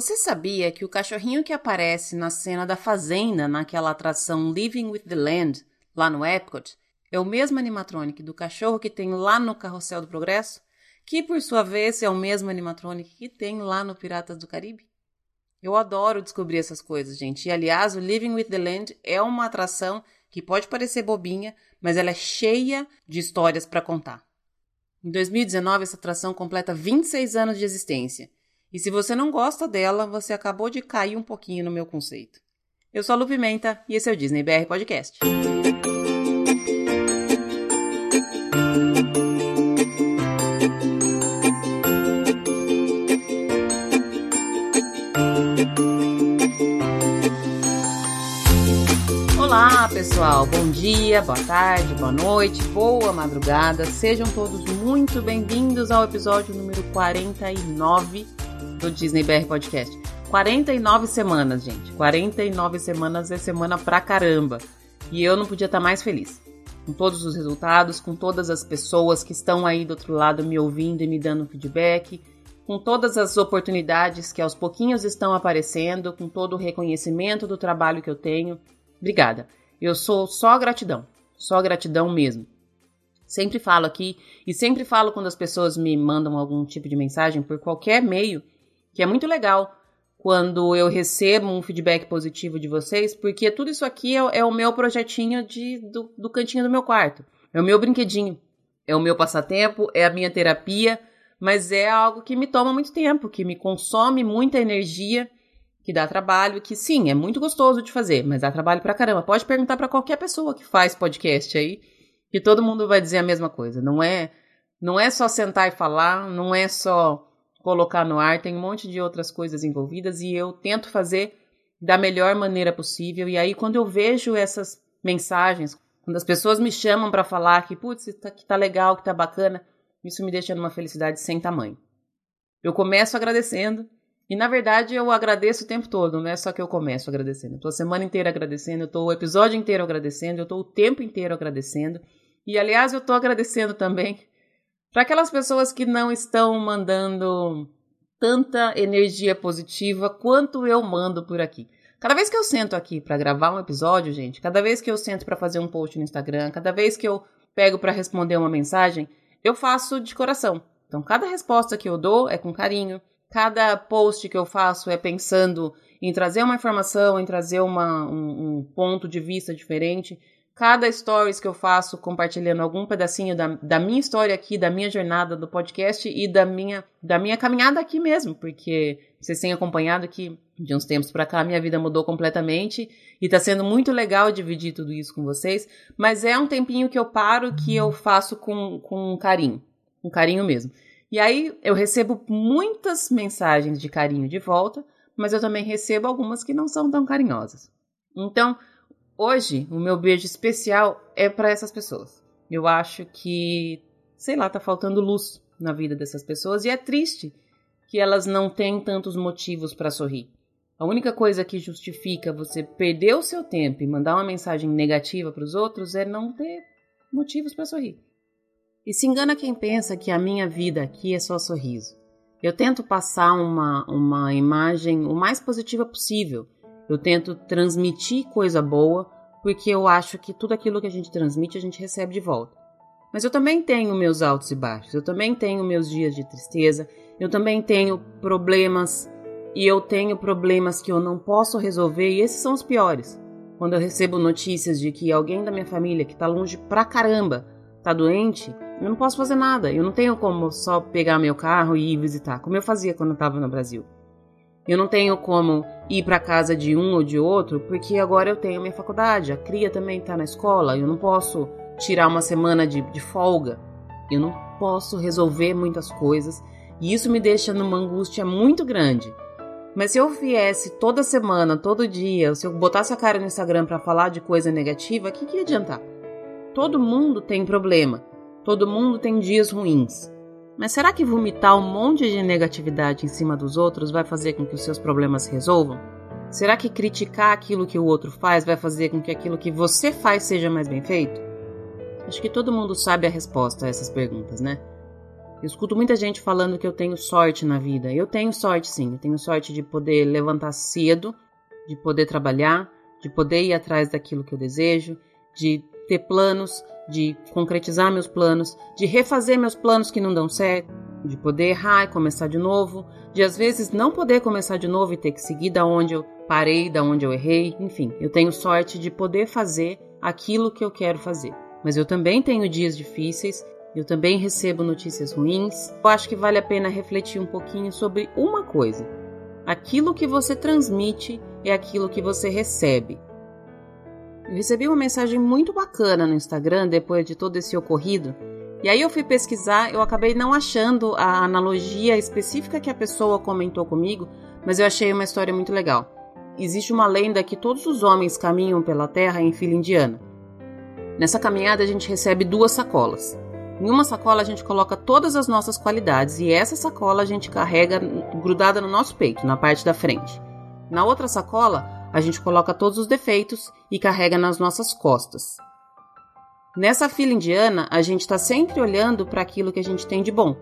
Você sabia que o cachorrinho que aparece na cena da fazenda naquela atração Living with the Land, lá no Epcot, é o mesmo animatronic do cachorro que tem lá no Carrossel do Progresso, que por sua vez é o mesmo animatronic que tem lá no Piratas do Caribe? Eu adoro descobrir essas coisas, gente. E aliás, o Living with the Land é uma atração que pode parecer bobinha, mas ela é cheia de histórias para contar. Em 2019, essa atração completa 26 anos de existência e se você não gosta dela, você acabou de cair um pouquinho no meu conceito. Eu sou a Lu Pimenta e esse é o Disney BR Podcast. Olá, pessoal. Bom dia, boa tarde, boa noite, boa madrugada. Sejam todos muito bem-vindos ao episódio número 49 do Disney BR Podcast. 49 semanas, gente. 49 semanas é semana pra caramba. E eu não podia estar mais feliz. Com todos os resultados, com todas as pessoas que estão aí do outro lado me ouvindo e me dando feedback, com todas as oportunidades que aos pouquinhos estão aparecendo, com todo o reconhecimento do trabalho que eu tenho. Obrigada. Eu sou só gratidão. Só gratidão mesmo. Sempre falo aqui e sempre falo quando as pessoas me mandam algum tipo de mensagem por qualquer meio que é muito legal quando eu recebo um feedback positivo de vocês, porque tudo isso aqui é, é o meu projetinho de, do, do cantinho do meu quarto. É o meu brinquedinho. É o meu passatempo, é a minha terapia, mas é algo que me toma muito tempo, que me consome muita energia, que dá trabalho, que sim, é muito gostoso de fazer, mas dá trabalho pra caramba. Pode perguntar para qualquer pessoa que faz podcast aí, que todo mundo vai dizer a mesma coisa. Não é, não é só sentar e falar, não é só colocar no ar, tem um monte de outras coisas envolvidas e eu tento fazer da melhor maneira possível. E aí, quando eu vejo essas mensagens, quando as pessoas me chamam para falar que, putz, tá, que tá legal, que tá bacana, isso me deixa numa felicidade sem tamanho. Eu começo agradecendo, e na verdade eu agradeço o tempo todo, não é só que eu começo agradecendo. Eu tô a semana inteira agradecendo, eu tô o episódio inteiro agradecendo, eu tô o tempo inteiro agradecendo. E aliás, eu tô agradecendo também para aquelas pessoas que não estão mandando tanta energia positiva quanto eu mando por aqui. Cada vez que eu sento aqui para gravar um episódio, gente, cada vez que eu sento para fazer um post no Instagram, cada vez que eu pego para responder uma mensagem, eu faço de coração. Então, cada resposta que eu dou é com carinho, cada post que eu faço é pensando em trazer uma informação, em trazer uma, um, um ponto de vista diferente cada stories que eu faço compartilhando algum pedacinho da, da minha história aqui, da minha jornada do podcast e da minha, da minha caminhada aqui mesmo, porque vocês têm acompanhado que de uns tempos para cá minha vida mudou completamente e tá sendo muito legal dividir tudo isso com vocês, mas é um tempinho que eu paro que eu faço com, com carinho, com carinho mesmo. E aí eu recebo muitas mensagens de carinho de volta, mas eu também recebo algumas que não são tão carinhosas. Então, Hoje, o meu beijo especial é para essas pessoas. Eu acho que, sei lá, tá faltando luz na vida dessas pessoas e é triste que elas não têm tantos motivos para sorrir. A única coisa que justifica você perder o seu tempo e mandar uma mensagem negativa para os outros é não ter motivos para sorrir. E se engana quem pensa que a minha vida aqui é só sorriso. Eu tento passar uma, uma imagem o mais positiva possível eu tento transmitir coisa boa, porque eu acho que tudo aquilo que a gente transmite a gente recebe de volta. Mas eu também tenho meus altos e baixos, eu também tenho meus dias de tristeza, eu também tenho problemas e eu tenho problemas que eu não posso resolver e esses são os piores. Quando eu recebo notícias de que alguém da minha família que tá longe pra caramba tá doente, eu não posso fazer nada. Eu não tenho como só pegar meu carro e ir visitar, como eu fazia quando eu tava no Brasil. Eu não tenho como ir para casa de um ou de outro, porque agora eu tenho minha faculdade, a cria também está na escola, eu não posso tirar uma semana de, de folga, eu não posso resolver muitas coisas e isso me deixa numa angústia muito grande. Mas se eu viesse toda semana, todo dia, se eu botasse a cara no Instagram para falar de coisa negativa, o que, que ia adiantar? Todo mundo tem problema, todo mundo tem dias ruins. Mas será que vomitar um monte de negatividade em cima dos outros vai fazer com que os seus problemas se resolvam? Será que criticar aquilo que o outro faz vai fazer com que aquilo que você faz seja mais bem feito? Acho que todo mundo sabe a resposta a essas perguntas, né? Eu escuto muita gente falando que eu tenho sorte na vida. Eu tenho sorte, sim. Eu tenho sorte de poder levantar cedo, de poder trabalhar, de poder ir atrás daquilo que eu desejo, de ter planos, de concretizar meus planos, de refazer meus planos que não dão certo, de poder errar e começar de novo, de às vezes não poder começar de novo e ter que seguir da onde eu parei, da onde eu errei, enfim, eu tenho sorte de poder fazer aquilo que eu quero fazer. Mas eu também tenho dias difíceis, eu também recebo notícias ruins. Eu acho que vale a pena refletir um pouquinho sobre uma coisa. Aquilo que você transmite é aquilo que você recebe. Eu recebi uma mensagem muito bacana no Instagram depois de todo esse ocorrido. E aí eu fui pesquisar, eu acabei não achando a analogia específica que a pessoa comentou comigo, mas eu achei uma história muito legal. Existe uma lenda que todos os homens caminham pela terra em fila indiana. Nessa caminhada a gente recebe duas sacolas. Em uma sacola a gente coloca todas as nossas qualidades e essa sacola a gente carrega grudada no nosso peito, na parte da frente. Na outra sacola a gente coloca todos os defeitos e carrega nas nossas costas. Nessa fila indiana, a gente está sempre olhando para aquilo que a gente tem de bom,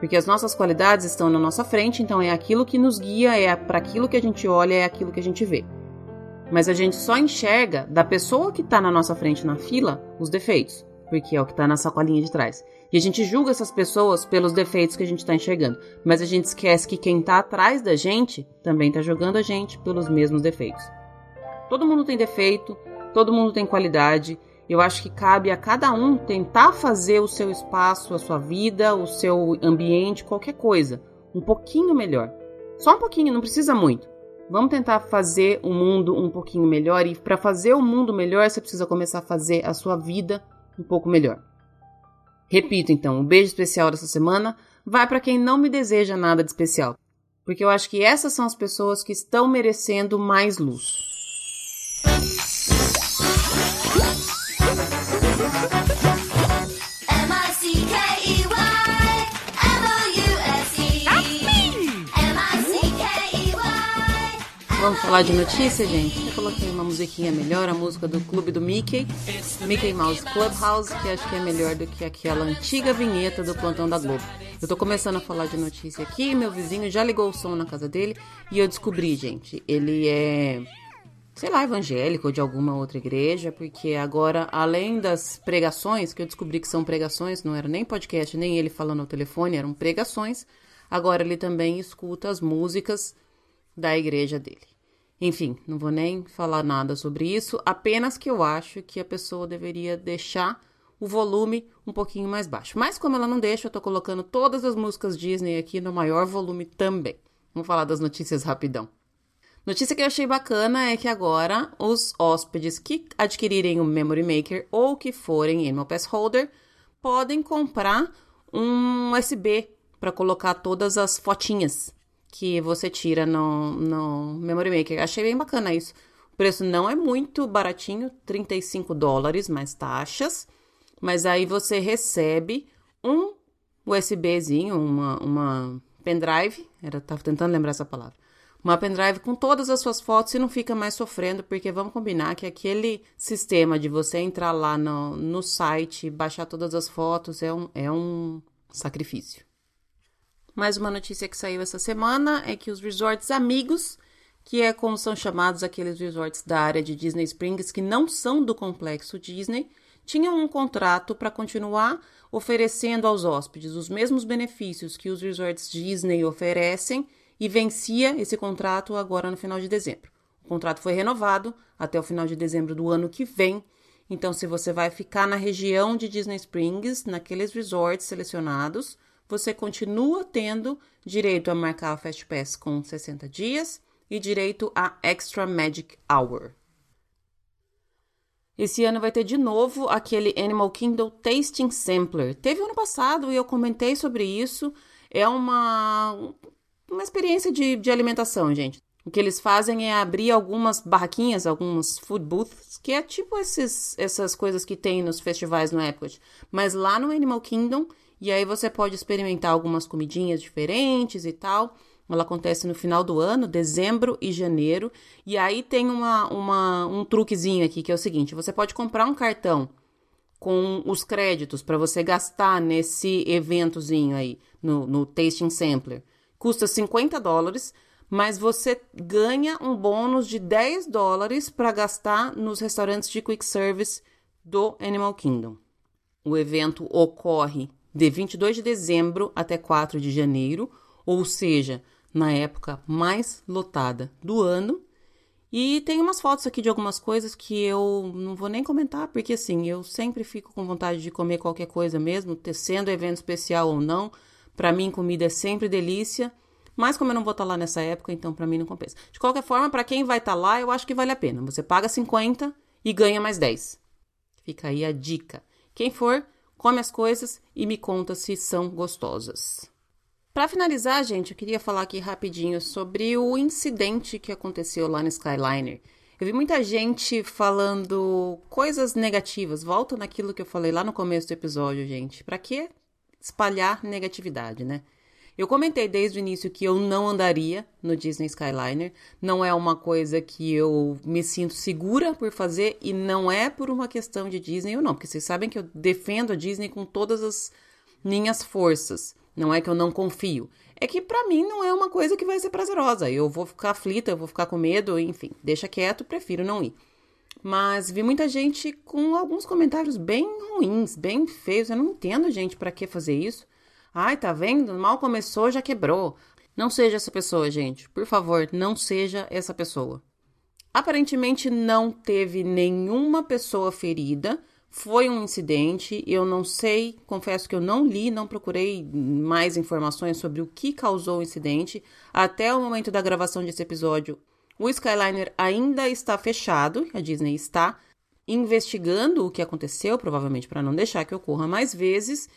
porque as nossas qualidades estão na nossa frente, então é aquilo que nos guia, é para aquilo que a gente olha, é aquilo que a gente vê. Mas a gente só enxerga da pessoa que está na nossa frente na fila os defeitos, porque é o que está na sacolinha de trás. E a gente julga essas pessoas pelos defeitos que a gente está enxergando, mas a gente esquece que quem está atrás da gente também está julgando a gente pelos mesmos defeitos. Todo mundo tem defeito, todo mundo tem qualidade. Eu acho que cabe a cada um tentar fazer o seu espaço, a sua vida, o seu ambiente, qualquer coisa, um pouquinho melhor. Só um pouquinho, não precisa muito. Vamos tentar fazer o mundo um pouquinho melhor e para fazer o mundo melhor, você precisa começar a fazer a sua vida um pouco melhor. Repito então, um beijo especial dessa semana vai para quem não me deseja nada de especial, porque eu acho que essas são as pessoas que estão merecendo mais luz. Vamos falar de notícia, gente? Eu coloquei uma musiquinha melhor, a música do Clube do Mickey, Mickey Mouse Clubhouse, que acho que é melhor do que aquela antiga vinheta do Plantão da Globo. Eu tô começando a falar de notícia aqui, meu vizinho já ligou o som na casa dele e eu descobri, gente, ele é sei lá, evangélico ou de alguma outra igreja, porque agora, além das pregações, que eu descobri que são pregações, não era nem podcast, nem ele falando ao telefone, eram pregações, agora ele também escuta as músicas da igreja dele. Enfim, não vou nem falar nada sobre isso, apenas que eu acho que a pessoa deveria deixar o volume um pouquinho mais baixo. Mas como ela não deixa, eu tô colocando todas as músicas Disney aqui no maior volume também. Vamos falar das notícias rapidão. Notícia que eu achei bacana é que agora os hóspedes que adquirirem o Memory Maker ou que forem Animal Pass Holder podem comprar um USB para colocar todas as fotinhas que você tira no, no Memory Maker. Achei bem bacana isso. O preço não é muito baratinho, 35 dólares mais taxas, mas aí você recebe um USBzinho, uma, uma pendrive, era, tava tentando lembrar essa palavra, uma pendrive com todas as suas fotos e não fica mais sofrendo, porque vamos combinar que aquele sistema de você entrar lá no, no site e baixar todas as fotos é um, é um sacrifício. Mais uma notícia que saiu essa semana é que os resorts amigos, que é como são chamados aqueles resorts da área de Disney Springs que não são do complexo Disney, tinham um contrato para continuar oferecendo aos hóspedes os mesmos benefícios que os resorts Disney oferecem e vencia esse contrato agora no final de dezembro. O contrato foi renovado até o final de dezembro do ano que vem. Então, se você vai ficar na região de Disney Springs, naqueles resorts selecionados, você continua tendo direito a marcar a Fast Pass com 60 dias e direito a Extra Magic Hour. Esse ano vai ter de novo aquele Animal Kingdom Tasting Sampler. Teve ano passado e eu comentei sobre isso. É uma, uma experiência de, de alimentação, gente. O que eles fazem é abrir algumas barraquinhas, algumas food booths, que é tipo esses, essas coisas que tem nos festivais no Epcot. Mas lá no Animal Kingdom e aí você pode experimentar algumas comidinhas diferentes e tal. Ela acontece no final do ano, dezembro e janeiro. E aí tem uma, uma, um truquezinho aqui que é o seguinte: você pode comprar um cartão com os créditos para você gastar nesse eventozinho aí, no, no Tasting Sampler. Custa 50 dólares, mas você ganha um bônus de 10 dólares para gastar nos restaurantes de quick service do Animal Kingdom. O evento ocorre de 22 de dezembro até 4 de janeiro, ou seja, na época mais lotada do ano e tem umas fotos aqui de algumas coisas que eu não vou nem comentar, porque assim, eu sempre fico com vontade de comer qualquer coisa mesmo, sendo evento especial ou não. Para mim, comida é sempre delícia, mas como eu não vou estar tá lá nessa época, então para mim não compensa. De qualquer forma, para quem vai estar tá lá, eu acho que vale a pena. Você paga 50 e ganha mais 10. Fica aí a dica. Quem for, come as coisas e me conta se são gostosas. Para finalizar, gente, eu queria falar aqui rapidinho sobre o incidente que aconteceu lá no Skyliner. Eu vi muita gente falando coisas negativas. Volto naquilo que eu falei lá no começo do episódio, gente. Para que espalhar negatividade, né? Eu comentei desde o início que eu não andaria no Disney Skyliner. Não é uma coisa que eu me sinto segura por fazer e não é por uma questão de Disney ou não, porque vocês sabem que eu defendo a Disney com todas as minhas forças. Não é que eu não confio. É que para mim não é uma coisa que vai ser prazerosa. Eu vou ficar aflita, eu vou ficar com medo, enfim, deixa quieto, prefiro não ir. Mas vi muita gente com alguns comentários bem ruins, bem feios. Eu não entendo, gente, para que fazer isso. Ai, tá vendo? Mal começou, já quebrou. Não seja essa pessoa, gente. Por favor, não seja essa pessoa. Aparentemente não teve nenhuma pessoa ferida, foi um incidente, eu não sei, confesso que eu não li, não procurei mais informações sobre o que causou o incidente. Até o momento da gravação desse episódio, o Skyliner ainda está fechado, a Disney está investigando o que aconteceu, provavelmente para não deixar que ocorra mais vezes.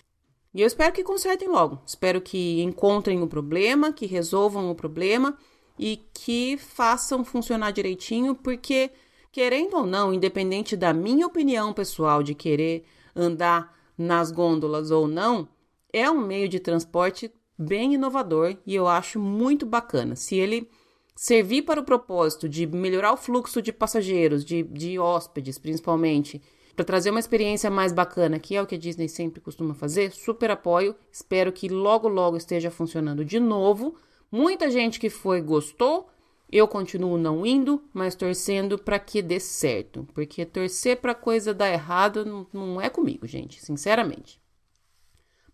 E eu espero que consertem logo. Espero que encontrem o problema, que resolvam o problema e que façam funcionar direitinho, porque Querendo ou não, independente da minha opinião pessoal de querer andar nas gôndolas ou não, é um meio de transporte bem inovador e eu acho muito bacana. Se ele servir para o propósito de melhorar o fluxo de passageiros, de, de hóspedes principalmente, para trazer uma experiência mais bacana, que é o que a Disney sempre costuma fazer, super apoio. Espero que logo, logo esteja funcionando de novo. Muita gente que foi gostou, eu continuo não indo, mas torcendo para que dê certo, porque torcer para coisa dar errado não, não é comigo, gente, sinceramente.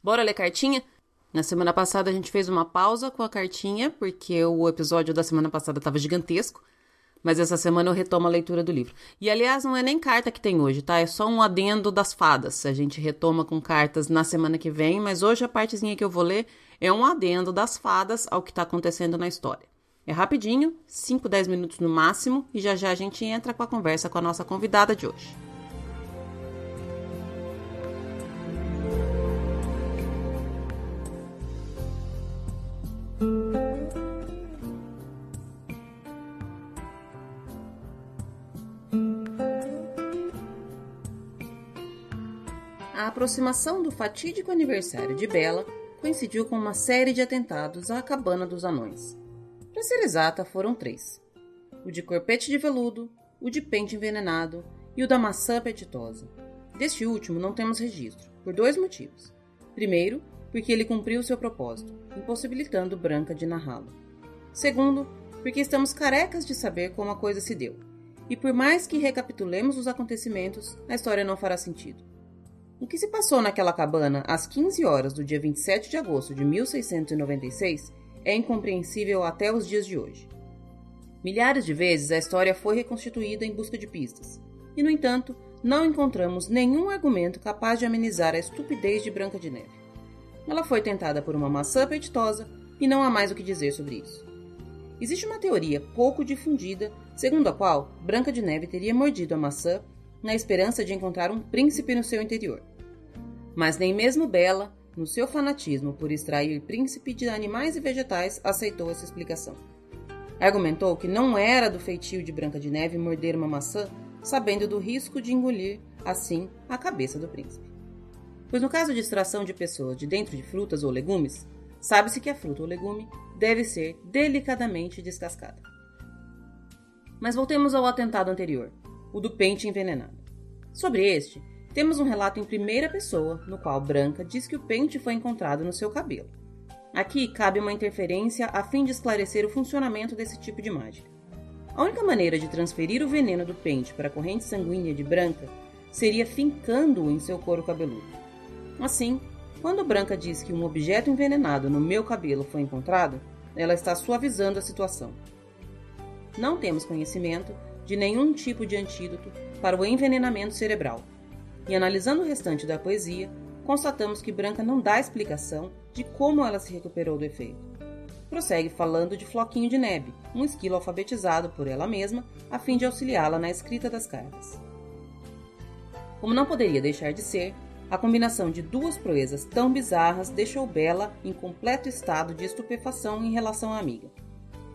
Bora ler cartinha? Na semana passada a gente fez uma pausa com a cartinha, porque o episódio da semana passada estava gigantesco. Mas essa semana eu retomo a leitura do livro. E aliás, não é nem carta que tem hoje, tá? É só um adendo das fadas. A gente retoma com cartas na semana que vem, mas hoje a partezinha que eu vou ler é um adendo das fadas ao que está acontecendo na história. É rapidinho, 5, 10 minutos no máximo, e já já a gente entra com a conversa com a nossa convidada de hoje. A aproximação do fatídico aniversário de Bela coincidiu com uma série de atentados à cabana dos anões. Para ser exata, foram três: o de corpete de veludo, o de pente envenenado e o da maçã apetitosa. Deste último não temos registro, por dois motivos. Primeiro, porque ele cumpriu seu propósito, impossibilitando Branca de narrá-lo. Segundo, porque estamos carecas de saber como a coisa se deu. E por mais que recapitulemos os acontecimentos, a história não fará sentido. O que se passou naquela cabana às 15 horas do dia 27 de agosto de 1696 é incompreensível até os dias de hoje. Milhares de vezes a história foi reconstituída em busca de pistas, e no entanto, não encontramos nenhum argumento capaz de amenizar a estupidez de Branca de Neve. Ela foi tentada por uma maçã apetitosa e não há mais o que dizer sobre isso. Existe uma teoria pouco difundida, segundo a qual Branca de Neve teria mordido a maçã na esperança de encontrar um príncipe no seu interior. Mas nem mesmo Bela, no seu fanatismo por extrair príncipe de animais e vegetais, aceitou essa explicação. Argumentou que não era do feitio de Branca de Neve morder uma maçã, sabendo do risco de engolir, assim, a cabeça do príncipe. Pois no caso de extração de pessoas de dentro de frutas ou legumes, sabe-se que a fruta ou legume deve ser delicadamente descascada. Mas voltemos ao atentado anterior, o do pente envenenado. Sobre este, temos um relato em primeira pessoa, no qual Branca diz que o pente foi encontrado no seu cabelo. Aqui cabe uma interferência a fim de esclarecer o funcionamento desse tipo de mágica. A única maneira de transferir o veneno do pente para a corrente sanguínea de Branca seria fincando-o em seu couro cabeludo. Assim, quando Branca diz que um objeto envenenado no meu cabelo foi encontrado, ela está suavizando a situação. Não temos conhecimento de nenhum tipo de antídoto para o envenenamento cerebral, e analisando o restante da poesia, constatamos que Branca não dá explicação de como ela se recuperou do efeito. Prossegue falando de Floquinho de Neve, um esquilo alfabetizado por ela mesma a fim de auxiliá-la na escrita das cartas. Como não poderia deixar de ser, a combinação de duas proezas tão bizarras deixou Bela em completo estado de estupefação em relação à amiga.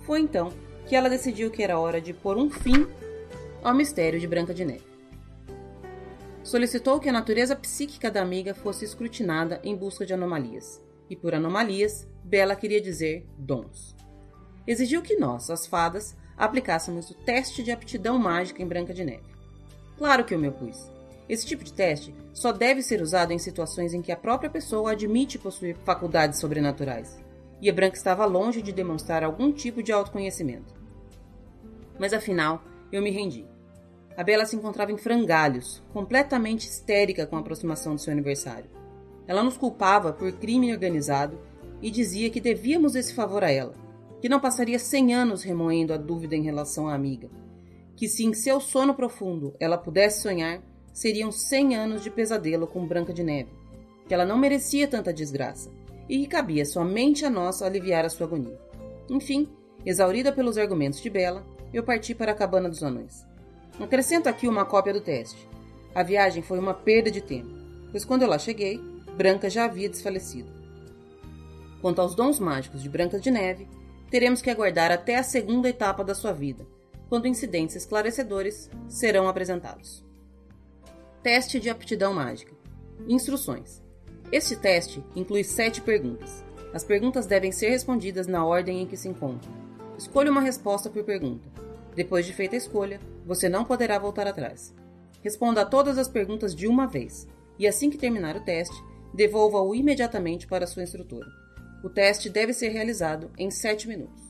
Foi então que ela decidiu que era hora de pôr um fim ao mistério de Branca de Neve solicitou que a natureza psíquica da amiga fosse escrutinada em busca de anomalias. E por anomalias, Bela queria dizer dons. Exigiu que nós, as fadas, aplicássemos o teste de aptidão mágica em Branca de Neve. Claro que eu me opus. Esse tipo de teste só deve ser usado em situações em que a própria pessoa admite possuir faculdades sobrenaturais. E a Branca estava longe de demonstrar algum tipo de autoconhecimento. Mas afinal, eu me rendi. A Bela se encontrava em frangalhos, completamente histérica com a aproximação do seu aniversário. Ela nos culpava por crime organizado e dizia que devíamos esse favor a ela, que não passaria cem anos remoendo a dúvida em relação à amiga, que se em seu sono profundo ela pudesse sonhar, seriam cem anos de pesadelo com Branca de Neve, que ela não merecia tanta desgraça e que cabia somente a nós aliviar a sua agonia. Enfim, exaurida pelos argumentos de Bela, eu parti para a cabana dos anões. Acrescento aqui uma cópia do teste. A viagem foi uma perda de tempo, pois quando eu lá cheguei, Branca já havia desfalecido. Quanto aos dons mágicos de Branca de Neve, teremos que aguardar até a segunda etapa da sua vida, quando incidentes esclarecedores serão apresentados. Teste de aptidão mágica. Instruções. Este teste inclui sete perguntas. As perguntas devem ser respondidas na ordem em que se encontram. Escolha uma resposta por pergunta. Depois de feita a escolha, você não poderá voltar atrás. Responda a todas as perguntas de uma vez, e assim que terminar o teste, devolva-o imediatamente para sua instrutora. O teste deve ser realizado em 7 minutos.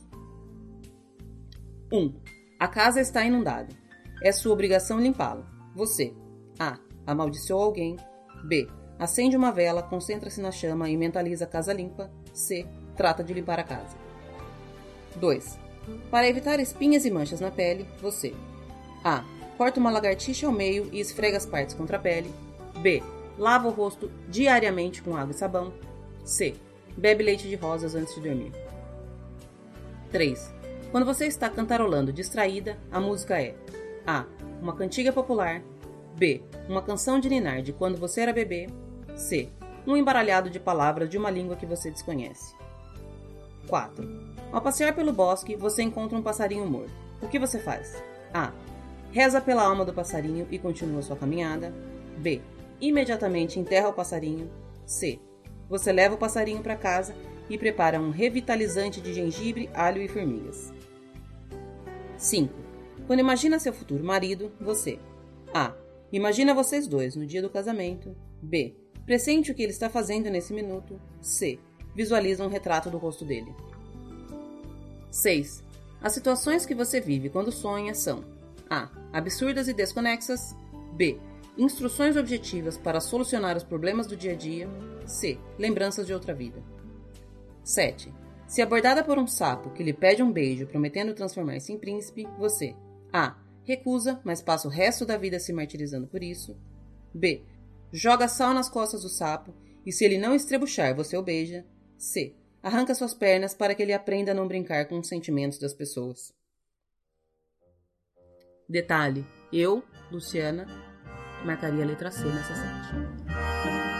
1. A casa está inundada. É sua obrigação limpá-la. Você A. Amaldiçoou alguém. B. Acende uma vela, concentra-se na chama e mentaliza a casa limpa. C. Trata de limpar a casa. 2. Para evitar espinhas e manchas na pele, você A. Corta uma lagartixa ao meio e esfrega as partes contra a pele. B. Lava o rosto diariamente com água e sabão. C. Bebe leite de rosas antes de dormir. 3. Quando você está cantarolando distraída, a música é A. Uma cantiga popular. B. Uma canção de ninar de quando você era bebê. C. Um embaralhado de palavras de uma língua que você desconhece. 4. Ao passear pelo bosque, você encontra um passarinho morto. O que você faz? A. Reza pela alma do passarinho e continua sua caminhada. B. Imediatamente enterra o passarinho. C. Você leva o passarinho para casa e prepara um revitalizante de gengibre, alho e formigas. 5. Quando imagina seu futuro marido, você A. Imagina vocês dois no dia do casamento. B. Pressente o que ele está fazendo nesse minuto. C. Visualiza um retrato do rosto dele. 6. As situações que você vive quando sonha são A. Absurdas e desconexas. B. Instruções objetivas para solucionar os problemas do dia a dia. C. Lembranças de outra vida. 7. Se abordada por um sapo que lhe pede um beijo prometendo transformar-se em príncipe, você A. Recusa, mas passa o resto da vida se martirizando por isso. B. Joga sal nas costas do sapo e se ele não estrebuchar, você o beija. C. Arranca suas pernas para que ele aprenda a não brincar com os sentimentos das pessoas. Detalhe: eu, Luciana, marcaria a letra C nessa sete.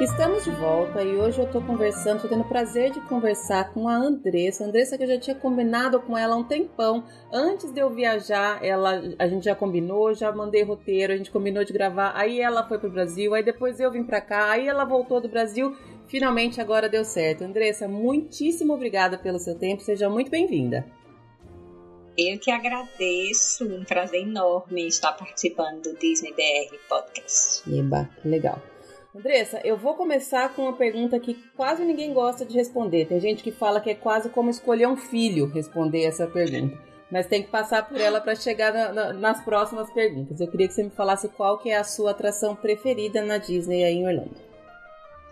Estamos de volta e hoje eu estou conversando, estou tendo o prazer de conversar com a Andressa. Andressa que eu já tinha combinado com ela há um tempão. Antes de eu viajar, ela, a gente já combinou, já mandei roteiro, a gente combinou de gravar. Aí ela foi pro Brasil, aí depois eu vim para cá, aí ela voltou do Brasil. Finalmente agora deu certo. Andressa, muitíssimo obrigada pelo seu tempo, seja muito bem-vinda. Eu que agradeço, um prazer enorme estar participando do Disney BR Podcast. Eba, que legal. Andressa, eu vou começar com uma pergunta que quase ninguém gosta de responder. Tem gente que fala que é quase como escolher um filho responder essa pergunta. Mas tem que passar por ela para chegar na, na, nas próximas perguntas. Eu queria que você me falasse qual que é a sua atração preferida na Disney aí em Orlando.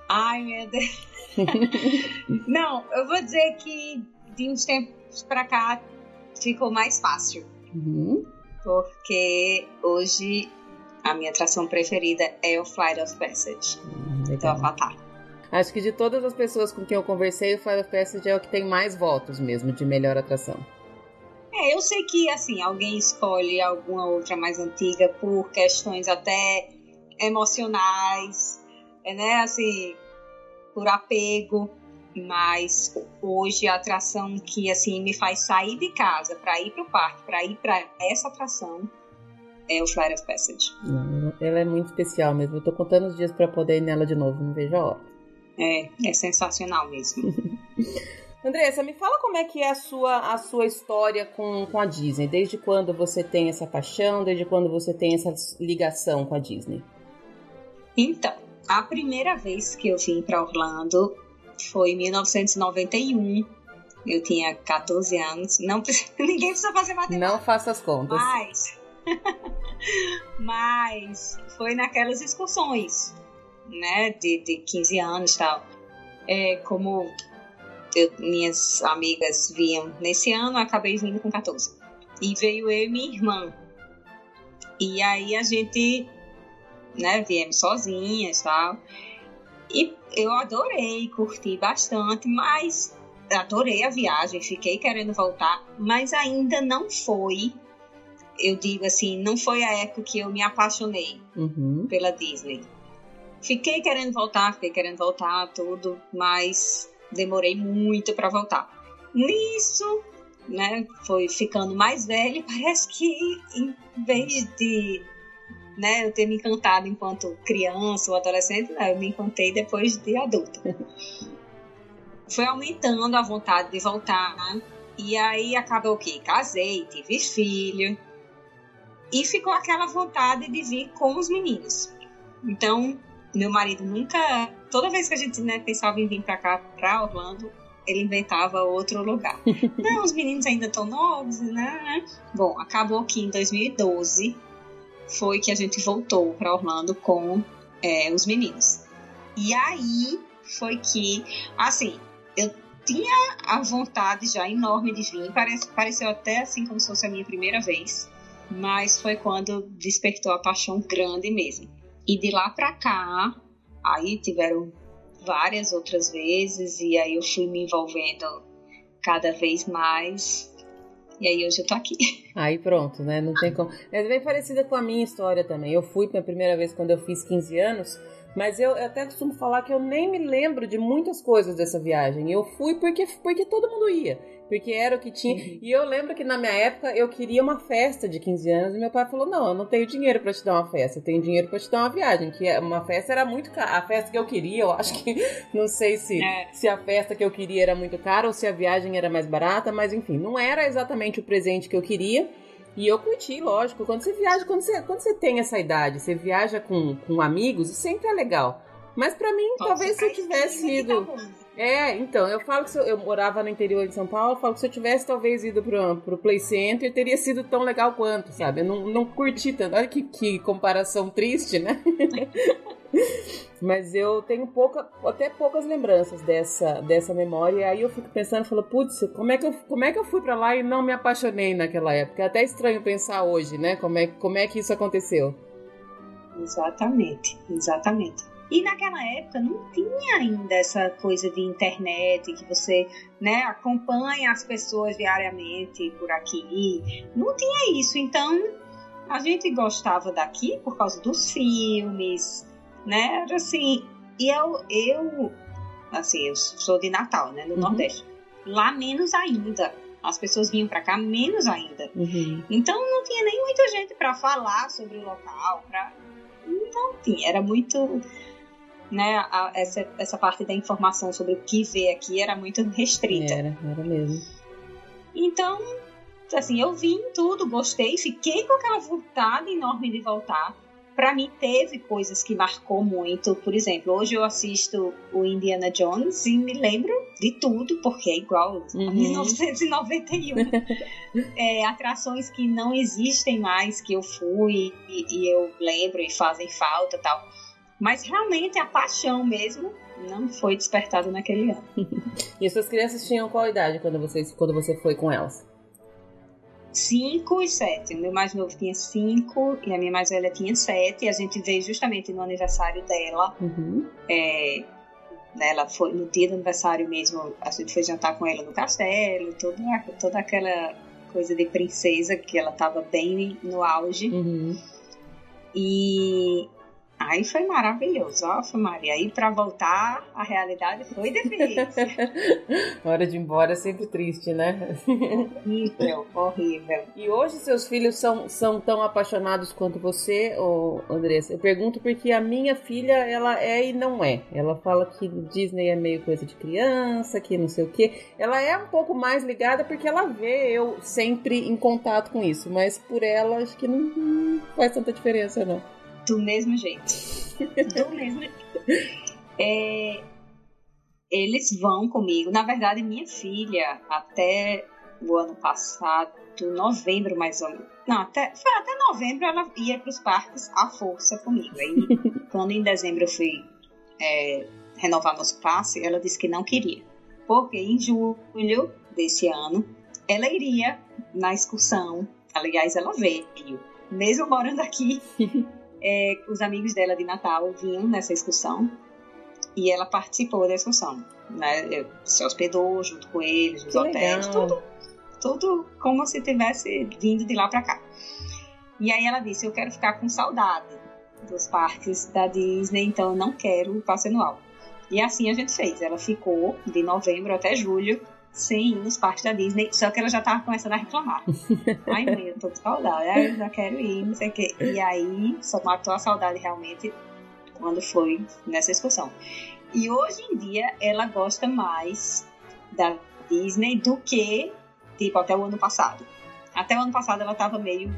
Ai, meu Deus. Não, eu vou dizer que de uns tempos para cá ficou mais fácil. Uhum. Porque hoje a minha atração preferida é o Flight of Passage hum, do Avatar. Acho que de todas as pessoas com quem eu conversei, o Flight of Passage é o que tem mais votos mesmo de melhor atração. É, eu sei que assim, alguém escolhe alguma outra mais antiga por questões até emocionais, é, né? Assim, por apego, mas hoje a atração que assim me faz sair de casa para ir para o parque, para ir para essa atração, é o Flight of Passage. Não, ela é muito especial mesmo. Eu tô contando os dias para poder ir nela de novo, não vejo a hora. É, é sensacional mesmo. Andressa, me fala como é que é a sua, a sua história com, com a Disney. Desde quando você tem essa paixão, desde quando você tem essa ligação com a Disney? Então, a primeira vez que eu vim para Orlando foi em 1991. Eu tinha 14 anos. Não, ninguém precisa fazer matemática. Não faça as contas. Mas Mas foi naquelas excursões, né, de, de 15 anos e tal. É, como eu, minhas amigas vinham nesse ano, acabei vindo com 14. E veio eu e minha irmã. E aí a gente, né, viemos sozinhas e tal. E eu adorei, curti bastante, mas adorei a viagem, fiquei querendo voltar, mas ainda não foi eu digo assim, não foi a época que eu me apaixonei uhum. pela Disney. Fiquei querendo voltar, fiquei querendo voltar, tudo, mas demorei muito para voltar. Nisso, né, foi ficando mais velho, parece que em vez de né, eu ter me encantado enquanto criança ou adolescente, não, eu me encantei depois de adulta. foi aumentando a vontade de voltar, né? E aí acabou o quê? Casei, tive filho. E ficou aquela vontade de vir com os meninos. Então, meu marido nunca. Toda vez que a gente né, pensava em vir para cá, para Orlando, ele inventava outro lugar. Não, os meninos ainda estão novos, né? Bom, acabou que em 2012 foi que a gente voltou para Orlando com é, os meninos. E aí foi que, assim, eu tinha a vontade já enorme de vir, parece, pareceu até assim como se fosse a minha primeira vez mas foi quando despertou a paixão grande mesmo. E de lá para cá, aí tiveram várias outras vezes e aí eu fui me envolvendo cada vez mais. E aí hoje eu tô aqui. Aí pronto, né? Não tem como. É bem parecida com a minha história também. Eu fui pela primeira vez quando eu fiz 15 anos mas eu, eu, até costumo falar que eu nem me lembro de muitas coisas dessa viagem. Eu fui porque, porque todo mundo ia. Porque era o que tinha. Uhum. E eu lembro que na minha época eu queria uma festa de 15 anos e meu pai falou: Não, eu não tenho dinheiro para te dar uma festa, eu tenho dinheiro para te dar uma viagem. Que é, uma festa era muito cara. A festa que eu queria, eu acho que. Não sei se, é. se a festa que eu queria era muito cara ou se a viagem era mais barata, mas enfim, não era exatamente o presente que eu queria. E eu curti, lógico. Quando você viaja, quando você, quando você tem essa idade, você viaja com, com amigos, sempre é legal. Mas para mim, Nossa, talvez se eu tivesse ido. É, então, eu falo que eu, eu, morava no interior de São Paulo, eu falo que se eu tivesse talvez ido pro, pro Play Center, teria sido tão legal quanto, sabe? Eu não, não curti tanto. Olha que, que comparação triste, né? Mas eu tenho pouca, até poucas lembranças dessa, dessa memória. E aí eu fico pensando, falo, putz, como é que eu, como é que eu fui para lá e não me apaixonei naquela época? É até estranho pensar hoje, né? Como é, como é que isso aconteceu? Exatamente, exatamente. E naquela época não tinha ainda essa coisa de internet que você né, acompanha as pessoas diariamente por aqui. Não tinha isso. Então a gente gostava daqui por causa dos filmes, né? Era assim, E eu, eu, assim, eu sou de Natal, né, no uhum. Nordeste. Lá menos ainda. As pessoas vinham para cá menos ainda. Uhum. Então não tinha nem muita gente para falar sobre o local, pra... não tinha, era muito né, a, essa, essa parte da informação sobre o que ver aqui era muito restrita. Era, era mesmo. Então, assim, eu vi tudo, gostei, fiquei com aquela vontade enorme de voltar. Para mim teve coisas que marcou muito. Por exemplo, hoje eu assisto o Indiana Jones e me lembro de tudo, porque é igual uhum. a 1991. é, atrações que não existem mais, que eu fui e, e eu lembro e fazem falta tal. Mas realmente a paixão mesmo não foi despertada naquele ano. e suas crianças tinham qual idade quando você, quando você foi com elas? 5 e 7. O meu mais novo tinha 5 e a minha mais velha tinha 7. E a gente veio justamente no aniversário dela. Uhum. É, ela foi no dia do aniversário mesmo, a gente foi jantar com ela no castelo, toda, toda aquela coisa de princesa que ela estava bem no auge. Uhum. E Aí foi maravilhoso, ó, foi Maria. Aí para voltar, a realidade foi difícil. Hora de ir embora é sempre triste, né? Horrível, horrível. E hoje seus filhos são, são tão apaixonados quanto você, ou Andressa? Eu pergunto porque a minha filha, ela é e não é. Ela fala que Disney é meio coisa de criança, que não sei o quê. Ela é um pouco mais ligada porque ela vê eu sempre em contato com isso, mas por ela acho que não, não faz tanta diferença, não. Do mesmo jeito. Do mesmo jeito. É, eles vão comigo. Na verdade, minha filha, até o ano passado, novembro mais ou menos. Não, até, foi até novembro ela ia para os parques à força comigo. Aí, quando em dezembro eu fui é, renovar nosso passe, ela disse que não queria. Porque em julho desse ano, ela iria na excursão. Aliás, ela veio, mesmo morando aqui, é, os amigos dela de Natal vinham nessa excursão e ela participou da excursão. Né? Se hospedou junto com eles, nos hotéis, legal. tudo, tudo como se tivesse vindo de lá para cá. E aí ela disse: Eu quero ficar com saudade dos parques da Disney, então eu não quero o passe anual. E assim a gente fez. Ela ficou de novembro até julho sem ir nos parques da Disney, só que ela já tava começando a reclamar. Ai, mãe, eu tô com saudade, eu já quero ir, não sei o quê. E aí, só matou a saudade realmente quando foi nessa excursão. E hoje em dia, ela gosta mais da Disney do que, tipo, até o ano passado. Até o ano passado ela tava meio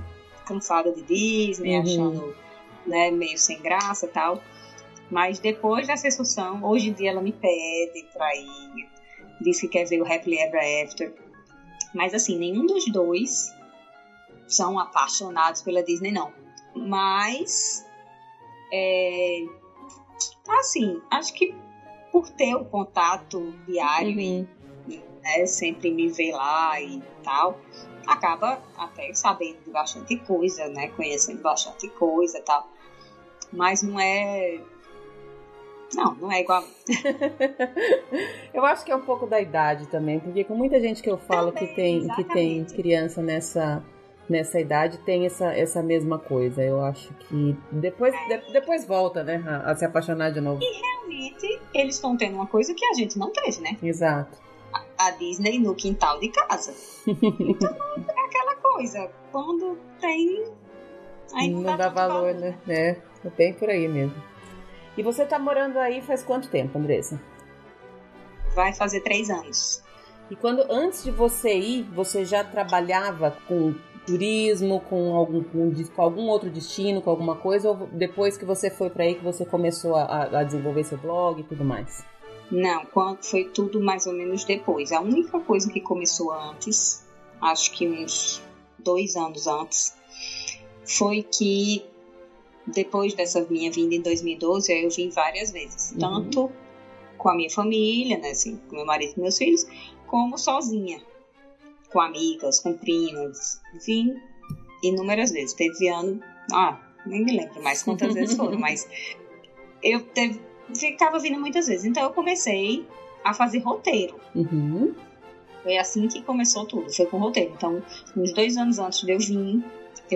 cansada de Disney, uhum. achando, né, meio sem graça e tal. Mas depois dessa excursão, hoje em dia ela me pede pra ir diz que quer ver o Happily Ever After. Mas assim, nenhum dos dois são apaixonados pela Disney, não. Mas, é, assim, acho que por ter o contato diário uhum. e né, sempre me ver lá e tal, acaba até sabendo de bastante coisa, né? Conhecendo bastante coisa e tal. Mas não é não, não é igual. eu acho que é um pouco da idade também, porque com muita gente que eu falo também, que tem que tem criança nessa nessa idade tem essa, essa mesma coisa. Eu acho que depois, é. de, depois volta, né, a, a, se apaixonar de novo. E realmente eles estão tendo uma coisa que a gente não teve, né? Exato. A, a Disney no quintal de casa. então é aquela coisa. Quando tem. Aí não, não dá, dá valor, valor, né? É, é bem por aí mesmo. E você está morando aí faz quanto tempo, Andressa? Vai fazer três anos. E quando antes de você ir, você já trabalhava com turismo, com algum, com algum outro destino, com alguma coisa, ou depois que você foi para aí que você começou a, a, desenvolver seu blog e tudo mais? Não, foi tudo mais ou menos depois. A única coisa que começou antes, acho que uns dois anos antes, foi que depois dessa minha vinda em 2012, eu vim várias vezes, uhum. tanto com a minha família, né, assim, com meu marido e meus filhos, como sozinha, com amigas, com primas, vim inúmeras vezes. Teve ano, ah, nem me lembro mais quantas vezes foram, mas eu teve, ficava vindo muitas vezes. Então eu comecei a fazer roteiro. Uhum. Foi assim que começou tudo, foi com roteiro. Então, uns dois anos antes de eu vir,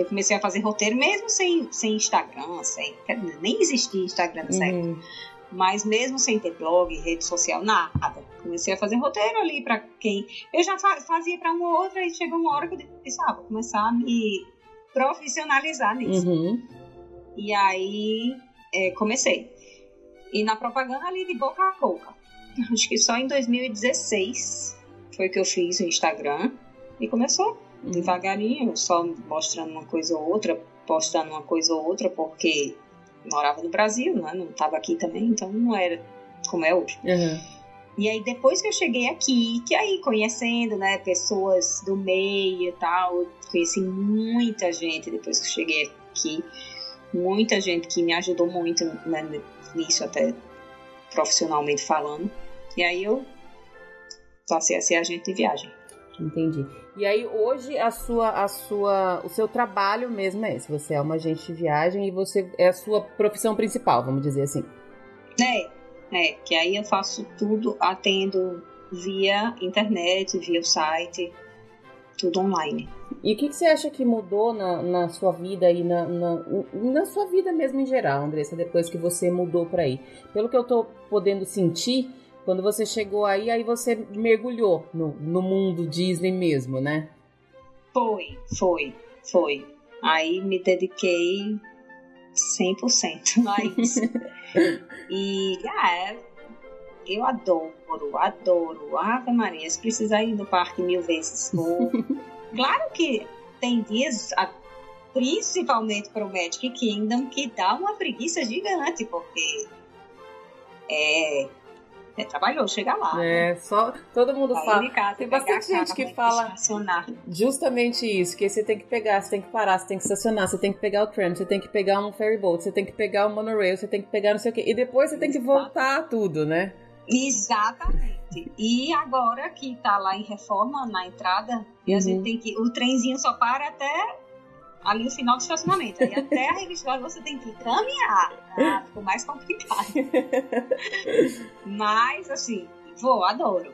eu comecei a fazer roteiro mesmo sem, sem Instagram, sem, nem existia Instagram nessa uhum. época. Mas mesmo sem ter blog, rede social, nada. Comecei a fazer roteiro ali para quem. Eu já fazia para uma outra e chegou uma hora que eu disse: ah, vou começar a me profissionalizar nisso. Uhum. E aí é, comecei. E na propaganda ali de boca a boca. Acho que só em 2016 foi que eu fiz o Instagram e começou. Devagarinho, só mostrando uma coisa ou outra, postando uma coisa ou outra, porque morava no Brasil, né? não estava aqui também, então não era como é hoje. Uhum. E aí depois que eu cheguei aqui, que aí conhecendo, né, pessoas do meio e tal, conheci muita gente depois que eu cheguei aqui, muita gente que me ajudou muito né, nisso até profissionalmente falando. E aí eu passei a ser agente de viagem. Entendi. E aí hoje a sua, a sua, o seu trabalho mesmo é esse. Você é uma agente de viagem e você é a sua profissão principal, vamos dizer assim. É, é. Que aí eu faço tudo, atendo via internet, via o site, tudo online. E o que, que, você acha que mudou na, na sua vida e na, na, na, sua vida mesmo em geral, Andressa, depois que você mudou para aí? Pelo que eu tô podendo sentir, quando você chegou aí, aí você mergulhou no, no mundo Disney mesmo, né? Foi, foi, foi. Aí me dediquei 100% a isso. e, ah, eu adoro, adoro. Ave Maria, se precisar ir no parque mil vezes, vou. claro que tem dias, principalmente para o Magic Kingdom, que dá uma preguiça gigante, porque é é trabalhou chegar lá. É, né? só todo mundo Aí fala. Casa, tem bastante gente que fala justamente isso, que você tem que pegar, você tem que parar, você tem que estacionar, você tem que pegar o tram, você tem que pegar um ferry boat, você tem que pegar um monorail, você tem que pegar não sei o quê. E depois você tem que voltar tudo, né? Exatamente. E agora que tá lá em reforma na entrada, e a gente uhum. tem que. O trenzinho só para até ali no final do estacionamento. E até a revista você tem que caminhar. Ah, ficou mais complicado. Mas, assim, vou, adoro.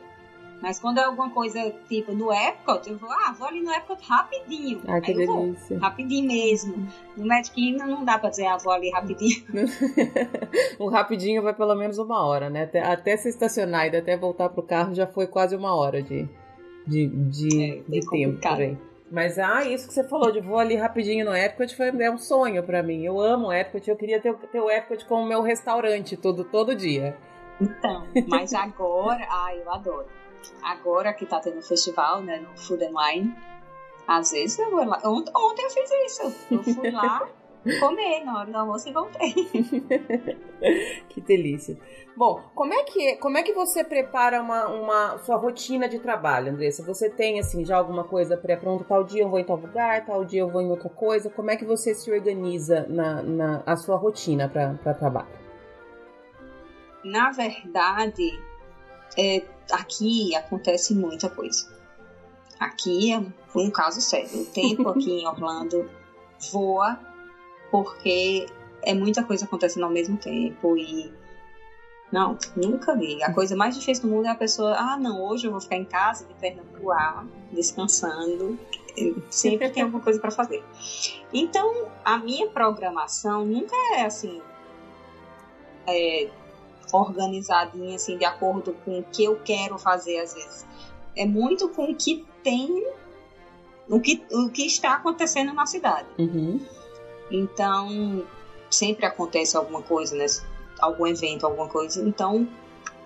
Mas quando é alguma coisa tipo no Epcot, eu vou, ah, vou ali no Epcot rapidinho. Ah, que Aí delícia. Vou, rapidinho mesmo. No Magic Kingdom não dá pra dizer, ah, vou ali rapidinho. o rapidinho vai pelo menos uma hora, né? Até, até se estacionar e até voltar pro carro já foi quase uma hora de, de, de, é, de tempo. Também. Mas, ah, isso que você falou de vou ali rapidinho no Epcot foi é um sonho para mim. Eu amo o Epcot, eu queria ter, ter o Epcot como meu restaurante todo, todo dia. Então, mas agora, ah, eu adoro. Agora que tá tendo festival, né, no Food and Wine, às vezes eu vou lá. Ontem eu fiz isso. Eu fui lá comer na hora do almoço e voltei. que delícia. Bom, como é que, como é que você prepara uma, uma sua rotina de trabalho, Andressa? Você tem, assim, já alguma coisa pré-pronta? Tal dia eu vou em tal lugar, tal dia eu vou em outra coisa. Como é que você se organiza na, na a sua rotina para trabalho? Na verdade, é, aqui acontece muita coisa. Aqui é um caso sério. O tempo aqui em Orlando voa porque é muita coisa acontecendo ao mesmo tempo e não, nunca vi. A coisa mais difícil do mundo é a pessoa, ah, não, hoje eu vou ficar em casa, de perna pro ar, descansando. Sempre tem alguma coisa para fazer. Então, a minha programação nunca é assim, é, organizadinha, assim, de acordo com o que eu quero fazer, às vezes. É muito com o que tem, o que, o que está acontecendo na cidade. Uhum. Então, sempre acontece alguma coisa, né? algum evento, alguma coisa. Então,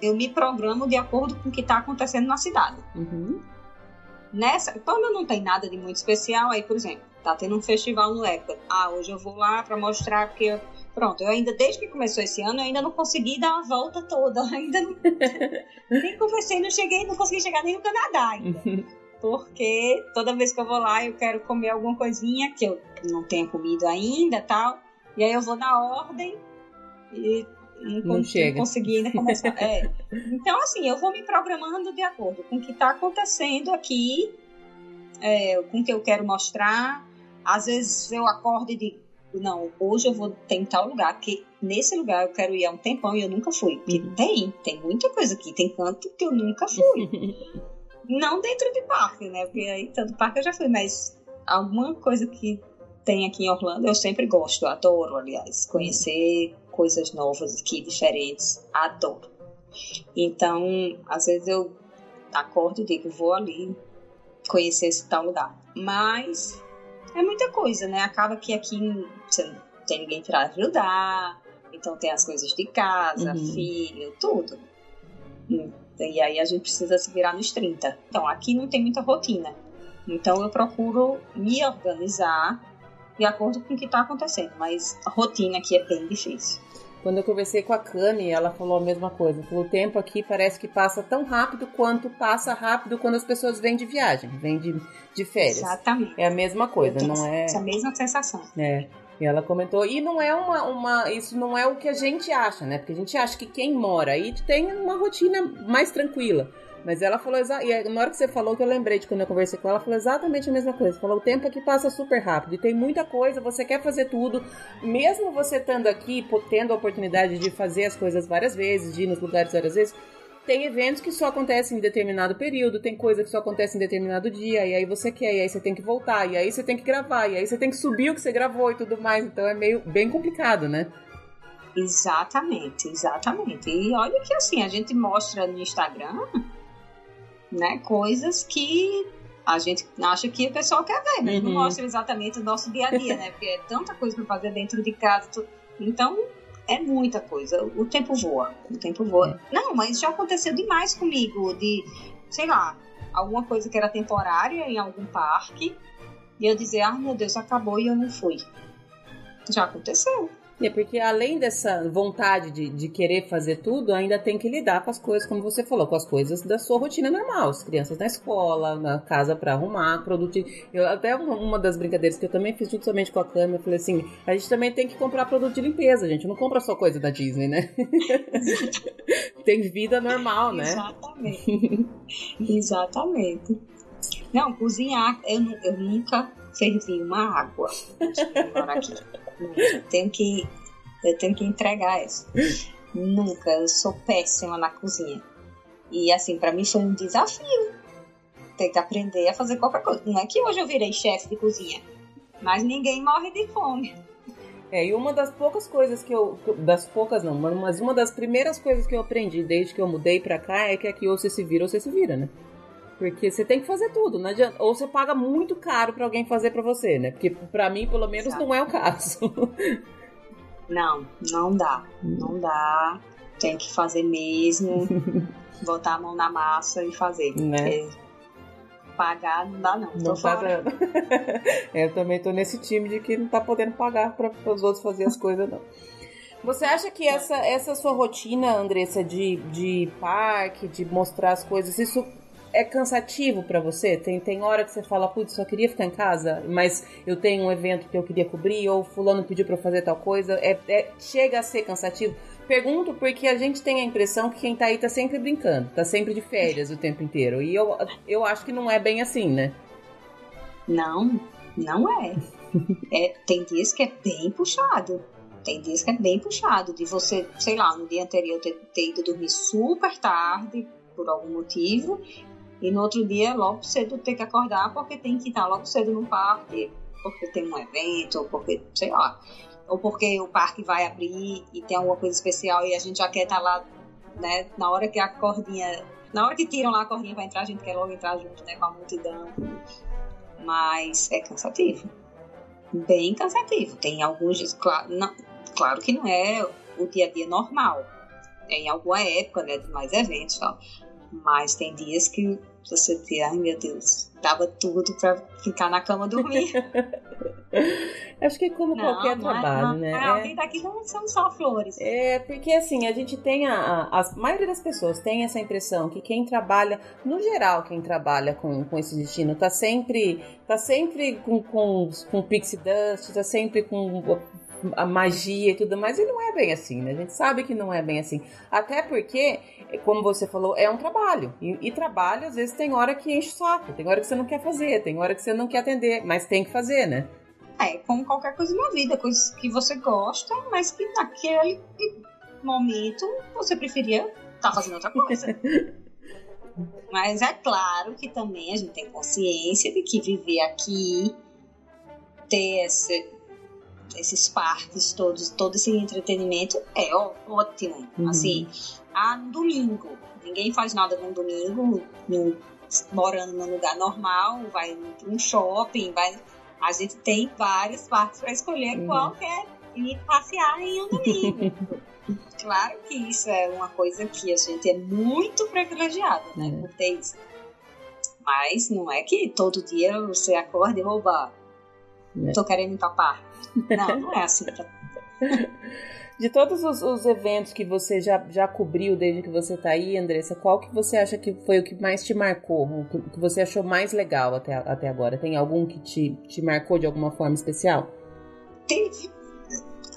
eu me programo de acordo com o que está acontecendo na cidade. Uhum. Nessa, quando não tem nada de muito especial, aí, por exemplo, tá tendo um festival no Epcot. Ah, hoje eu vou lá para mostrar porque eu, pronto, eu ainda desde que começou esse ano, eu ainda não consegui dar a volta toda, ainda não, nem conversei, não cheguei, não consegui chegar nem no Canadá ainda. Uhum. Porque toda vez que eu vou lá, eu quero comer alguma coisinha que eu não tenho comido ainda, tal. E aí eu vou na ordem e não, não chega. consegui ainda começar. é. Então, assim, eu vou me programando de acordo com o que está acontecendo aqui, é, com o que eu quero mostrar. Às vezes eu acordo e digo, não, hoje eu vou tentar o lugar, que nesse lugar eu quero ir há um tempão e eu nunca fui. Porque uhum. tem, tem muita coisa aqui, tem canto que eu nunca fui. não dentro de parque, né? Porque aí tanto parque eu já fui, mas alguma coisa que tem aqui em Orlando, eu sempre gosto, adoro, aliás, conhecer coisas novas aqui, diferentes, adoro. Então, às vezes eu acordo e digo, vou ali conhecer esse tal lugar. Mas é muita coisa, né? Acaba que aqui você não tem ninguém para ajudar, então tem as coisas de casa, uhum. filho, tudo. E aí a gente precisa se virar nos 30. Então aqui não tem muita rotina. Então eu procuro me organizar de acordo com o que está acontecendo, mas a rotina aqui é bem difícil. Quando eu conversei com a Cami, ela falou a mesma coisa. Falou, o tempo aqui parece que passa tão rápido quanto passa rápido quando as pessoas vêm de viagem, vêm de, de férias. Exatamente. É a mesma coisa, não é? Essa mesma sensação. É. E ela comentou, e não é uma, uma. Isso não é o que a gente acha, né? Porque a gente acha que quem mora aí tem uma rotina mais tranquila. Mas ela falou exatamente. Na hora que você falou, que eu lembrei de quando eu conversei com ela, ela falou exatamente a mesma coisa. Falou: o tempo aqui passa super rápido e tem muita coisa, você quer fazer tudo. Mesmo você estando aqui, tendo a oportunidade de fazer as coisas várias vezes, de ir nos lugares várias vezes, tem eventos que só acontecem em determinado período, tem coisa que só acontece em determinado dia, e aí você quer, e aí você tem que voltar, e aí você tem que gravar, e aí você tem que subir o que você gravou e tudo mais. Então é meio bem complicado, né? Exatamente, exatamente. E olha que assim, a gente mostra no Instagram né? Coisas que a gente acha que o pessoal quer ver, mas uhum. não mostra exatamente o nosso dia a dia, né? Porque é tanta coisa para fazer dentro de casa. Então, é muita coisa. O tempo voa. O tempo voa. É. Não, mas já aconteceu demais comigo de, sei lá, alguma coisa que era temporária em algum parque e eu dizer, ah, meu Deus, acabou e eu não fui. Já aconteceu. É porque além dessa vontade de, de querer fazer tudo, ainda tem que lidar com as coisas, como você falou, com as coisas da sua rotina normal. As crianças na escola, na casa para arrumar, produto. Eu, até uma das brincadeiras que eu também fiz justamente com a câmera, eu falei assim: a gente também tem que comprar produto de limpeza, gente não compra só coisa da Disney, né? tem vida normal, né? Exatamente. Exatamente. Não, cozinhar, eu, eu nunca fervi uma água. Aqui. Tenho que, eu tenho que entregar isso. Nunca, eu sou péssima na cozinha. E assim, para mim foi um desafio ter que aprender a fazer qualquer coisa. Não é que hoje eu virei chefe de cozinha, mas ninguém morre de fome. É, e uma das poucas coisas que eu. Das poucas não, mas uma das primeiras coisas que eu aprendi desde que eu mudei pra cá é que aqui ou você se vira ou você se vira, né? Porque você tem que fazer tudo, não adianta. Ou você paga muito caro para alguém fazer para você, né? Porque para mim, pelo menos, Exato. não é o caso. Não, não dá. Não dá. Tem que fazer mesmo. botar a mão na massa e fazer. Né? pagar não dá, não. Não tá dando. eu também tô nesse time de que não tá podendo pagar para os outros fazer as coisas, não. Você acha que essa, essa sua rotina, Andressa, de, de parque, de mostrar as coisas, isso é cansativo para você? Tem, tem hora que você fala, putz, só queria ficar em casa, mas eu tenho um evento que eu queria cobrir, ou fulano pediu pra eu fazer tal coisa. É, é, chega a ser cansativo? Pergunto porque a gente tem a impressão que quem tá aí tá sempre brincando, tá sempre de férias o tempo inteiro. E eu, eu acho que não é bem assim, né? Não, não é. é tem dias que é bem puxado. Tem dias que é bem puxado. De você, sei lá, no dia anterior ter, ter ido dormir super tarde, por algum motivo, e no outro dia, logo cedo, ter que acordar porque tem que estar logo cedo no parque, porque tem um evento, ou porque, sei lá, ou porque o parque vai abrir e tem alguma coisa especial e a gente já quer estar lá, né, na hora que a cordinha, na hora que tiram lá a cordinha para entrar, a gente quer logo entrar junto, né, com a multidão. Mas é cansativo. Bem cansativo. Tem alguns dias, claro, não, claro que não é o dia a dia normal. Em alguma época, né, de mais eventos e tal. Mas tem dias que você diz, ai meu Deus, dava tudo pra ficar na cama dormir. Acho que é como não, qualquer não trabalho, não, né? Não, a vida aqui não são só flores. É, porque assim, a gente tem a, a, a maioria das pessoas tem essa impressão que quem trabalha, no geral, quem trabalha com, com esse destino, tá sempre, tá sempre com, com, com pixie dust, tá sempre com a magia e tudo mais, e não é bem assim, né? A gente sabe que não é bem assim. Até porque, como você falou, é um trabalho. E, e, trabalho, às vezes, tem hora que enche o saco, tem hora que você não quer fazer, tem hora que você não quer atender, mas tem que fazer, né? É, como qualquer coisa na vida, coisas que você gosta, mas que naquele momento você preferia estar tá fazendo outra coisa. Mas é claro que também a gente tem consciência de que viver aqui ter esse, esses parques todos, todo esse entretenimento é ótimo. Uhum. Assim, ah, no domingo. Ninguém faz nada no domingo, no, morando num lugar normal, vai para um shopping, vai. A gente tem vários parques para escolher uhum. qual quer ir passear em um domingo. claro que isso é uma coisa que a gente é muito privilegiado, né, uhum. por ter isso. Mas não é que todo dia você acorda e rouba. É. Tô querendo tapar. Não, não é assim. De todos os, os, eventos que você já, já cobriu desde que você tá aí, Andressa, qual que você acha que foi o que mais te marcou? O que, que você achou mais legal até, até agora? Tem algum que te, te marcou de alguma forma especial? Teve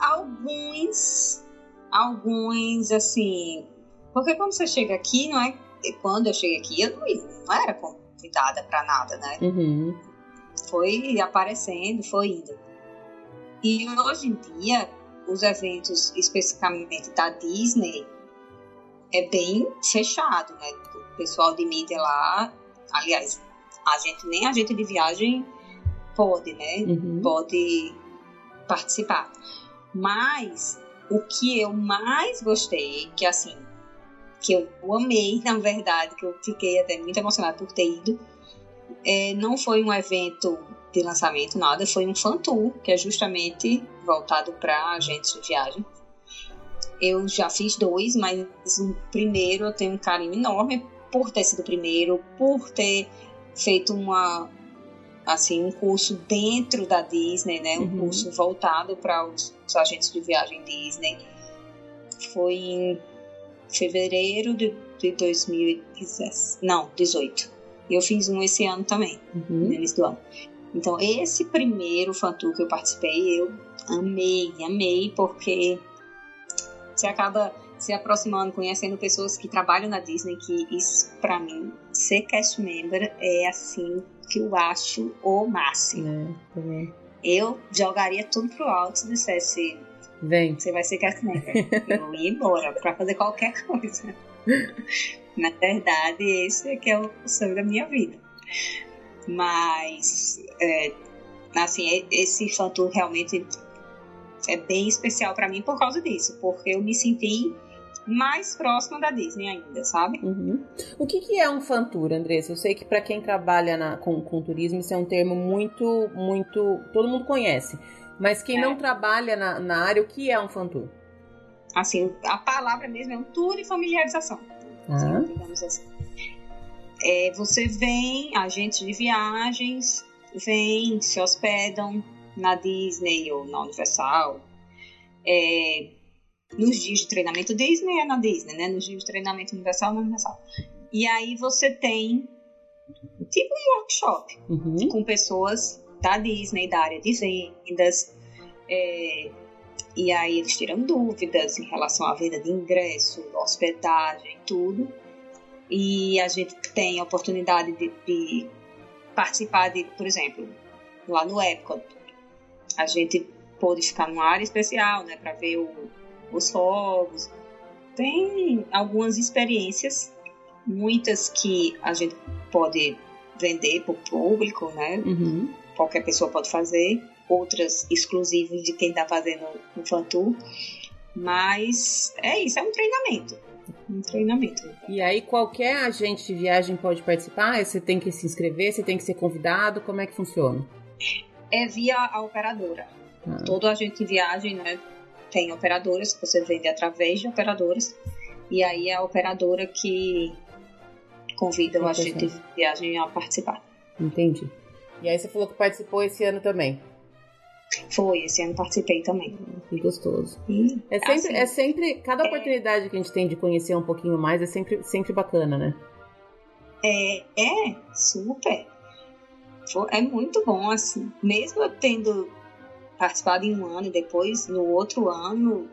alguns, alguns, assim. Porque quando você chega aqui, não é. Quando eu cheguei aqui, eu não, não era convidada para nada, né? Uhum. Foi aparecendo, foi indo. E hoje em dia, os eventos especificamente da Disney é bem fechado, né? O pessoal de mídia lá, aliás, a gente nem a gente de viagem pode, né? Uhum. Pode participar. Mas o que eu mais gostei, que assim, que eu amei, na verdade, que eu fiquei até muito emocionada por ter ido, é, não foi um evento de lançamento, nada, foi um fan tour, que é justamente voltado para agentes de viagem. Eu já fiz dois, mas o primeiro eu tenho um carinho enorme por ter sido o primeiro, por ter feito uma assim um curso dentro da Disney, né? Um uhum. curso voltado para os, os, agentes de viagem Disney. Foi em fevereiro de, de 2017, não, 18. E eu fiz um esse ano também, uhum. no início do ano. Então, esse primeiro fantour que eu participei, eu amei, amei, porque você acaba se aproximando, conhecendo pessoas que trabalham na Disney, que isso, para mim, ser cast member é assim que eu acho o máximo. É, eu jogaria tudo pro alto se dissesse Vem. Você vai ser cast member. eu ia embora pra fazer qualquer coisa. Na verdade, esse é que é o sonho da minha vida. Mas, é, assim, esse fã tour realmente é bem especial para mim por causa disso, porque eu me senti mais próxima da Disney ainda, sabe? Uhum. O que, que é um fan tour, Andressa? Eu sei que para quem trabalha na, com, com turismo isso é um termo muito, muito, todo mundo conhece. Mas quem é. não trabalha na, na área, o que é um fan tour? Assim, a palavra mesmo é um tour de familiarização. Ah. Digamos assim. É, você vem, agentes de viagens, vêm, se hospedam na Disney ou na Universal. É, nos dias de treinamento Disney é na Disney, né? Nos dias de treinamento Universal na Universal. E aí você tem tipo um workshop uhum. com pessoas da Disney, da área de vendas. É, e aí eles tiram dúvidas em relação à venda de ingresso, hospedagem, tudo. E a gente tem a oportunidade de, de participar de, por exemplo, lá no Epcot, a gente pôde ficar numa área especial, né, para ver o, os fogos. Tem algumas experiências, muitas que a gente pode vender para o público, né? Uhum. Qualquer pessoa pode fazer. Outras exclusivas de quem está fazendo o fan tour. Mas é isso, é um treinamento. Um treinamento. E aí qualquer agente de viagem pode participar? Você tem que se inscrever, você tem que ser convidado? Como é que funciona? É via a operadora. Ah. Todo agente de viagem, né? tem operadoras que você vende através de operadoras e aí é a operadora que convida o agente de viagem a participar. Entendi. E aí você falou que participou esse ano também. Foi, esse ano participei também. Que gostoso. E, é sempre, assim, é sempre cada é. oportunidade que a gente tem de conhecer um pouquinho mais é sempre, sempre bacana, né? É, é, super. É muito bom, assim. Mesmo eu tendo participado em um ano e depois no outro ano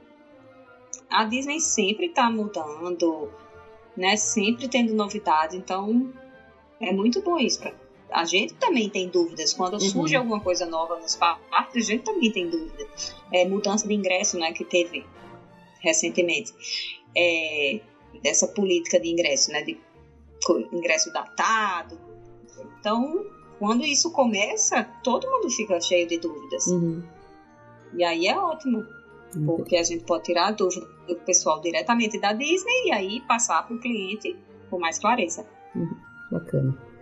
a Disney sempre está mudando, né? Sempre tendo novidades, então é muito bom isso. Pra... A gente também tem dúvidas. Quando uhum. surge alguma coisa nova nos parques, a gente também tem dúvida. É, mudança de ingresso, né? Que teve recentemente. É, dessa política de ingresso, né? De ingresso datado. Então, quando isso começa, todo mundo fica cheio de dúvidas. Uhum. E aí é ótimo, porque a gente pode tirar a dúvida do pessoal diretamente da Disney e aí passar para o cliente com mais clareza. Uhum. Bacana.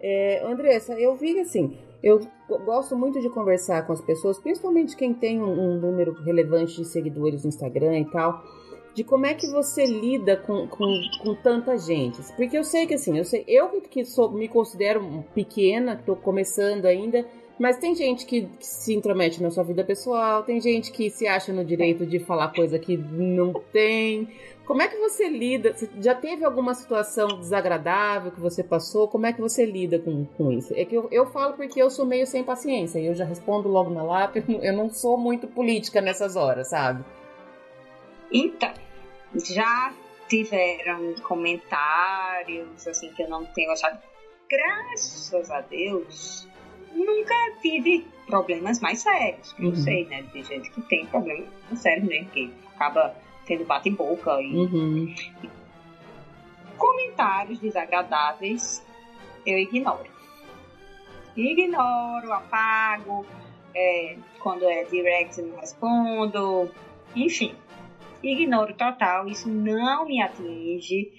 É, Andressa, eu vi assim, eu gosto muito de conversar com as pessoas, principalmente quem tem um, um número relevante de seguidores no Instagram e tal de como é que você lida com, com, com tanta gente. Porque eu sei que assim, eu sei, eu que sou, me considero pequena, estou começando ainda, mas tem gente que, que, se intromete na sua vida pessoal, tem gente que se acha no direito de falar coisa que não tem. Como é que você lida? Já teve alguma situação desagradável que você passou? Como é que você lida com, com isso? É que eu, eu falo porque eu sou meio sem paciência, eu já respondo logo na lápis, eu não sou muito política nessas horas, sabe? Então, já tiveram comentários assim que eu não tenho achado. Graças a Deus, nunca tive problemas mais sérios. Uhum. Eu sei, né? De gente que tem problemas sérios mesmo, que acaba tendo bate-boca e, uhum. comentários desagradáveis eu ignoro. Ignoro, apago, é, quando é direct não respondo, enfim ignoro total, isso não me atinge.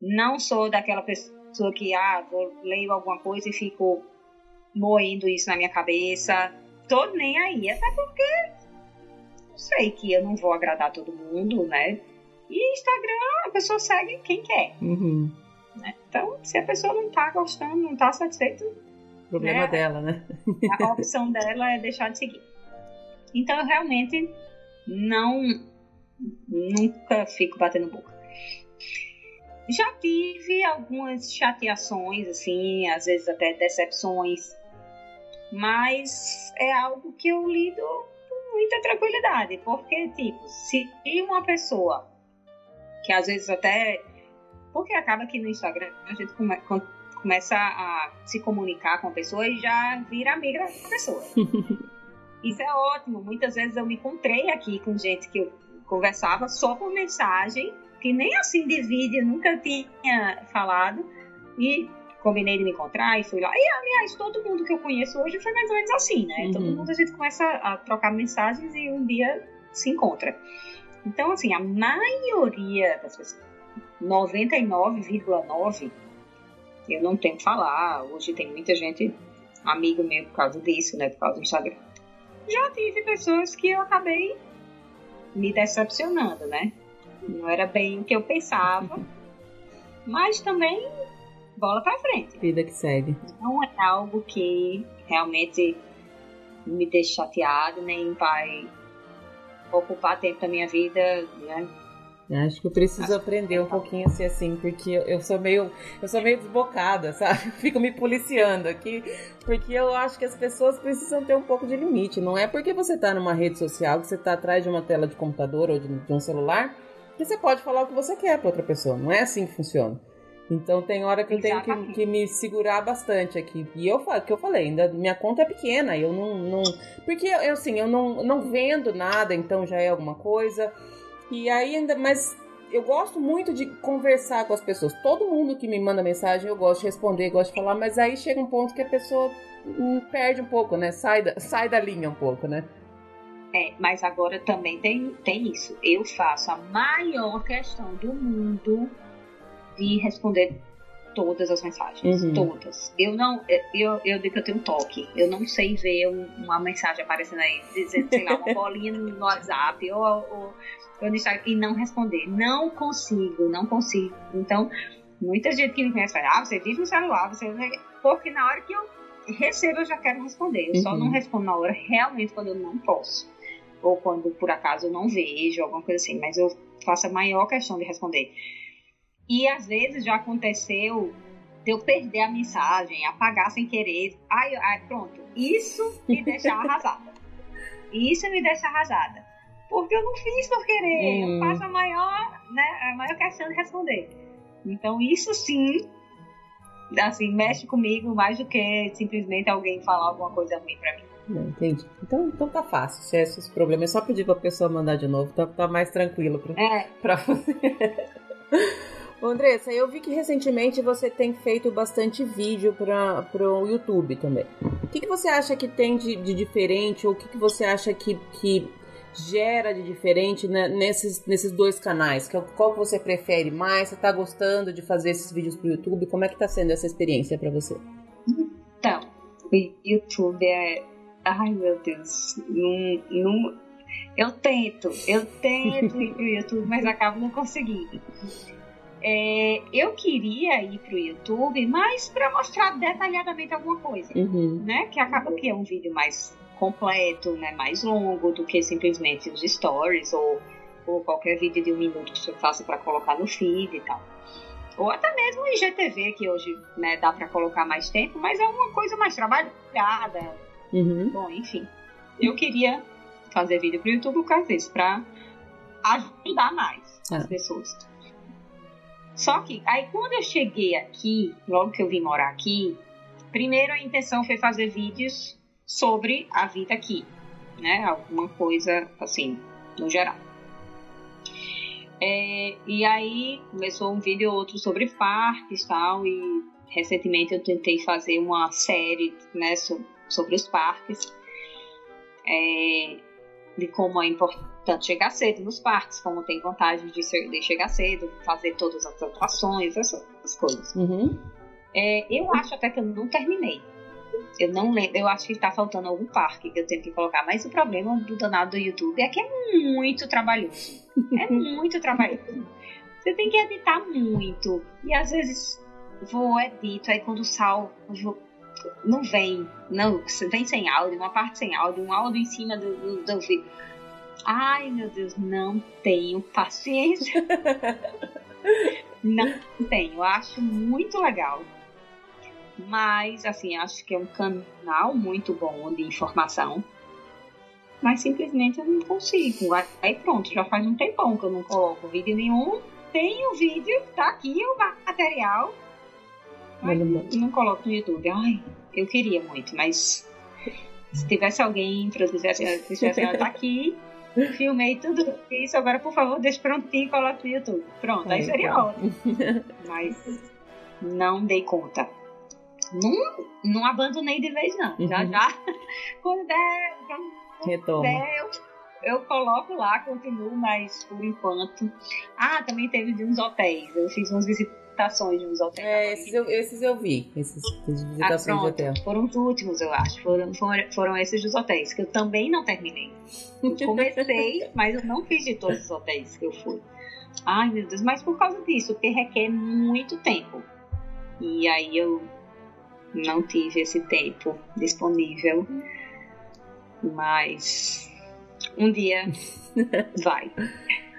Não sou daquela pessoa que, ah, vou, leio alguma coisa e fico moendo isso na minha cabeça. Tô nem aí, até porque sei que eu não vou agradar todo mundo, né? E Instagram, a pessoa segue quem quer. Uhum. Né? Então, se a pessoa não tá gostando, não tá satisfeita. Problema né? dela, né? a opção dela é deixar de seguir. Então, eu realmente não nunca fico batendo boca. Já tive algumas chateações, assim, às vezes até decepções, mas é algo que eu lido com muita tranquilidade, porque, tipo, se uma pessoa que às vezes até. Porque acaba que no Instagram a gente come, começa a se comunicar com a pessoa e já vira amiga da pessoa. Isso é ótimo. Muitas vezes eu me encontrei aqui com gente que eu conversava só por mensagem, que nem assim de vídeo nunca tinha falado. E combinei de me encontrar e fui lá. E, aliás, todo mundo que eu conheço hoje foi mais ou menos assim, né? Uhum. Todo mundo a gente começa a trocar mensagens e um dia se encontra. Então, assim, a maioria das pessoas, 99,9%, eu não tenho que falar. Hoje tem muita gente, amigo meu, por causa disso, né? Por causa do Instagram. Já tive pessoas que eu acabei me decepcionando, né? Não era bem o que eu pensava, mas também bola para frente. Vida que segue. Não é algo que realmente me deixa chateado, nem vai ocupar tempo da minha vida, né? Acho que eu preciso aprender um pouquinho a ser assim, porque eu sou meio, eu sou meio desbocada, sabe? Fico me policiando aqui, porque eu acho que as pessoas precisam ter um pouco de limite. Não é porque você tá numa rede social, que você tá atrás de uma tela de computador ou de, de um celular, que você pode falar o que você quer para outra pessoa. Não é assim que funciona. Então tem hora que eu tenho que, que, me segurar bastante aqui. E eu que eu falei, ainda minha conta é pequena, eu não, não porque eu assim, eu não, não vendo nada, então já é alguma coisa. E aí ainda, mas eu gosto muito de conversar com as pessoas. Todo mundo que me manda mensagem eu gosto de responder, gosto de falar, mas aí chega um ponto que a pessoa hum, perde um pouco, né? Sai da, sai da linha um pouco, né? É, mas agora também tem, tem isso. Eu faço a maior questão do mundo de responder todas as mensagens. Uhum. Todas. Eu não. Eu, eu digo que eu tenho um toque. Eu não sei ver um, uma mensagem aparecendo aí, dizendo, sei lá, uma bolinha no WhatsApp ou, ou eu deixar e não responder. Não consigo, não consigo. Então, muita gente que me conhece fala, ah, você vive no celular, você. Porque na hora que eu recebo, eu já quero responder. Eu uhum. só não respondo na hora realmente quando eu não posso. Ou quando por acaso eu não vejo, alguma coisa assim. Mas eu faço a maior questão de responder. E às vezes já aconteceu de eu perder a mensagem, apagar sem querer. Ai, ai pronto. Isso me deixa arrasada. Isso me deixa arrasada porque eu não fiz por querer. Hum. Eu faço a maior, né, a maior questão de responder. Então isso sim, assim, mexe comigo mais do que simplesmente alguém falar alguma coisa ruim pra mim. entendi. Então, então tá fácil. Se é esses problemas, é só pedir pra pessoa mandar de novo, tá, tá mais tranquilo pra, é. pra você. Andressa, eu vi que recentemente você tem feito bastante vídeo para o YouTube também. O que, que você acha que tem de, de diferente, ou o que, que você acha que, que gera de diferente né, nesses, nesses dois canais? Qual que você prefere mais? Você está gostando de fazer esses vídeos para o YouTube? Como é que está sendo essa experiência para você? Então, o YouTube é... Ai, meu Deus. Não... Eu tento, eu tento ir pro YouTube, mas acabo não conseguindo. É, eu queria ir pro YouTube, mas para mostrar detalhadamente alguma coisa, uhum. né? Que acaba que é um vídeo mais completo, né? Mais longo do que simplesmente os stories ou, ou qualquer vídeo de um minuto que você faça para colocar no feed e tal. Ou até mesmo o IGTV, que hoje né, dá para colocar mais tempo, mas é uma coisa mais trabalhada. Uhum. Bom, enfim. Eu queria fazer vídeo pro YouTube por causa disso, pra ajudar mais as é. pessoas. Só que aí quando eu cheguei aqui, logo que eu vim morar aqui, primeiro a intenção foi fazer vídeos sobre a vida aqui, né? Alguma coisa assim, no geral. É, e aí começou um vídeo ou outro sobre parques tal, e recentemente eu tentei fazer uma série né, sobre os parques. É, de como é importante chegar cedo nos parques, como tem vantagem de, ser, de chegar cedo, fazer todas as atrações, essas coisas. Uhum. É, eu acho até que eu não terminei. Eu não lembro, eu acho que está faltando algum parque que eu tenho que colocar, mas o problema do danado do YouTube é que é muito trabalhoso. É muito trabalhoso. Você tem que editar muito. E às vezes vou edito, aí quando salvo, não vem, não, vem sem áudio, uma parte sem áudio, um áudio em cima do, do, do vídeo. Ai, meu Deus, não tenho paciência. não tenho, acho muito legal. Mas, assim, acho que é um canal muito bom de informação. Mas simplesmente eu não consigo. Aí pronto, já faz um tempão que eu não coloco vídeo nenhum. Tem o vídeo, tá aqui o material mas não coloco no YouTube. Ai, eu queria muito, mas se tivesse alguém produzisse, dissesse, ela tá aqui, filmei tudo isso, agora por favor, deixe prontinho e coloque no YouTube. Pronto, aí seria ótimo. Mas não dei conta. Não, não abandonei de vez, não. Uhum. Já, já. Quando der, Retoma. Der, eu, eu coloco lá, continuo, mas por enquanto. Ah, também teve de uns hotéis. Eu fiz umas visitas visitações de uns hotéis. É, esses eu, esses eu vi, esses visitações ah, de hotel. Foram os últimos, eu acho. Foram, foram, foram esses dos hotéis, que eu também não terminei. Eu comecei, mas eu não fiz de todos os hotéis que eu fui. Ai, meu Deus, mas por causa disso, porque requer muito tempo. E aí eu não tive esse tempo disponível. Mas um dia vai.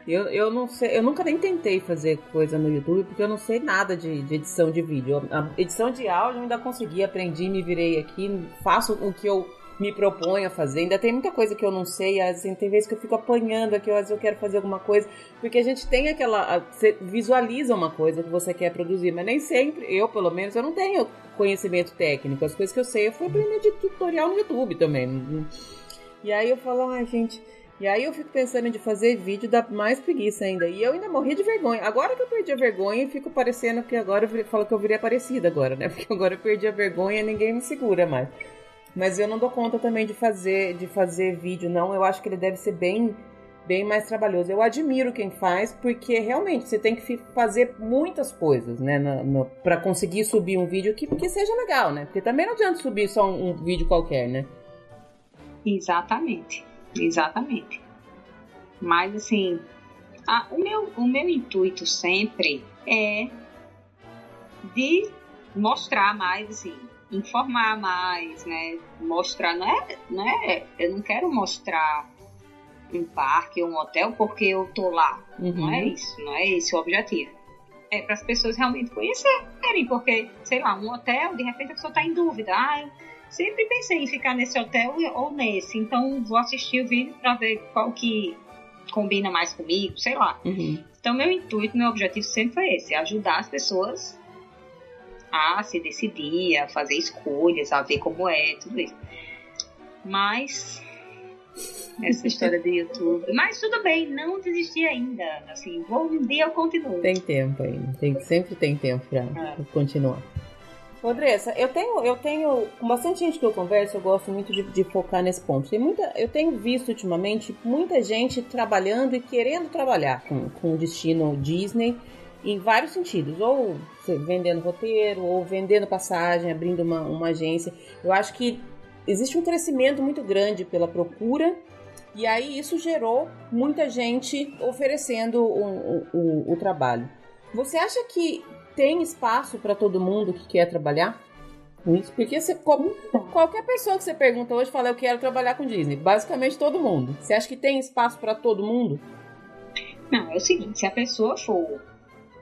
Eu, eu não sei, eu nunca nem tentei fazer coisa no YouTube porque eu não sei nada de, de edição de vídeo. A edição de áudio eu ainda consegui, aprendi, me virei aqui, faço o que eu me proponho a fazer. Ainda tem muita coisa que eu não sei, assim, tem vezes que eu fico apanhando aqui, às vezes eu quero fazer alguma coisa, porque a gente tem aquela. Você visualiza uma coisa que você quer produzir, mas nem sempre, eu pelo menos, eu não tenho conhecimento técnico. As coisas que eu sei eu fui aprender de tutorial no YouTube também. E aí eu falo, ai, gente e aí eu fico pensando de fazer vídeo, dá mais preguiça ainda. E eu ainda morri de vergonha. Agora que eu perdi a vergonha, fico parecendo que agora eu falo que eu virei aparecida agora, né? Porque agora eu perdi a vergonha e ninguém me segura mais. Mas eu não dou conta também de fazer, de fazer vídeo, não. Eu acho que ele deve ser bem, bem mais trabalhoso. Eu admiro quem faz, porque realmente você tem que fazer muitas coisas, né? para conseguir subir um vídeo que, que seja legal, né? Porque também não adianta subir só um, um vídeo qualquer, né? Exatamente. Exatamente. Mas assim, a, o, meu, o meu intuito sempre é de mostrar mais, assim, informar mais, né? Mostrar, não é, não é, eu não quero mostrar um parque ou um hotel porque eu tô lá. Uhum. Não é isso, não é esse o objetivo. É para as pessoas realmente conhecerem, porque, sei lá, um hotel, de repente a pessoa tá em dúvida. Ah, sempre pensei em ficar nesse hotel ou nesse, então vou assistir o vídeo para ver qual que combina mais comigo, sei lá. Uhum. Então meu intuito, meu objetivo sempre foi esse, ajudar as pessoas a se decidir, a fazer escolhas, a ver como é, tudo isso. Mas essa história do YouTube. Mas tudo bem, não desisti ainda. Assim, vou um dia eu continuo. Tem tempo ainda, tem, sempre tem tempo pra, é. continuar. Andressa, eu tenho, eu tenho, com bastante gente que eu converso, eu gosto muito de, de, focar nesse ponto. Tem muita, eu tenho visto ultimamente muita gente trabalhando e querendo trabalhar com, com destino Disney em vários sentidos, ou vendendo roteiro, ou vendendo passagem, abrindo uma, uma agência. Eu acho que existe um crescimento muito grande pela procura e aí isso gerou muita gente oferecendo o, o, o, o trabalho. Você acha que tem espaço para todo mundo que quer trabalhar? Porque você, qualquer pessoa que você pergunta hoje fala eu quero trabalhar com Disney. Basicamente todo mundo. Você acha que tem espaço para todo mundo? Não, é o seguinte, se a pessoa for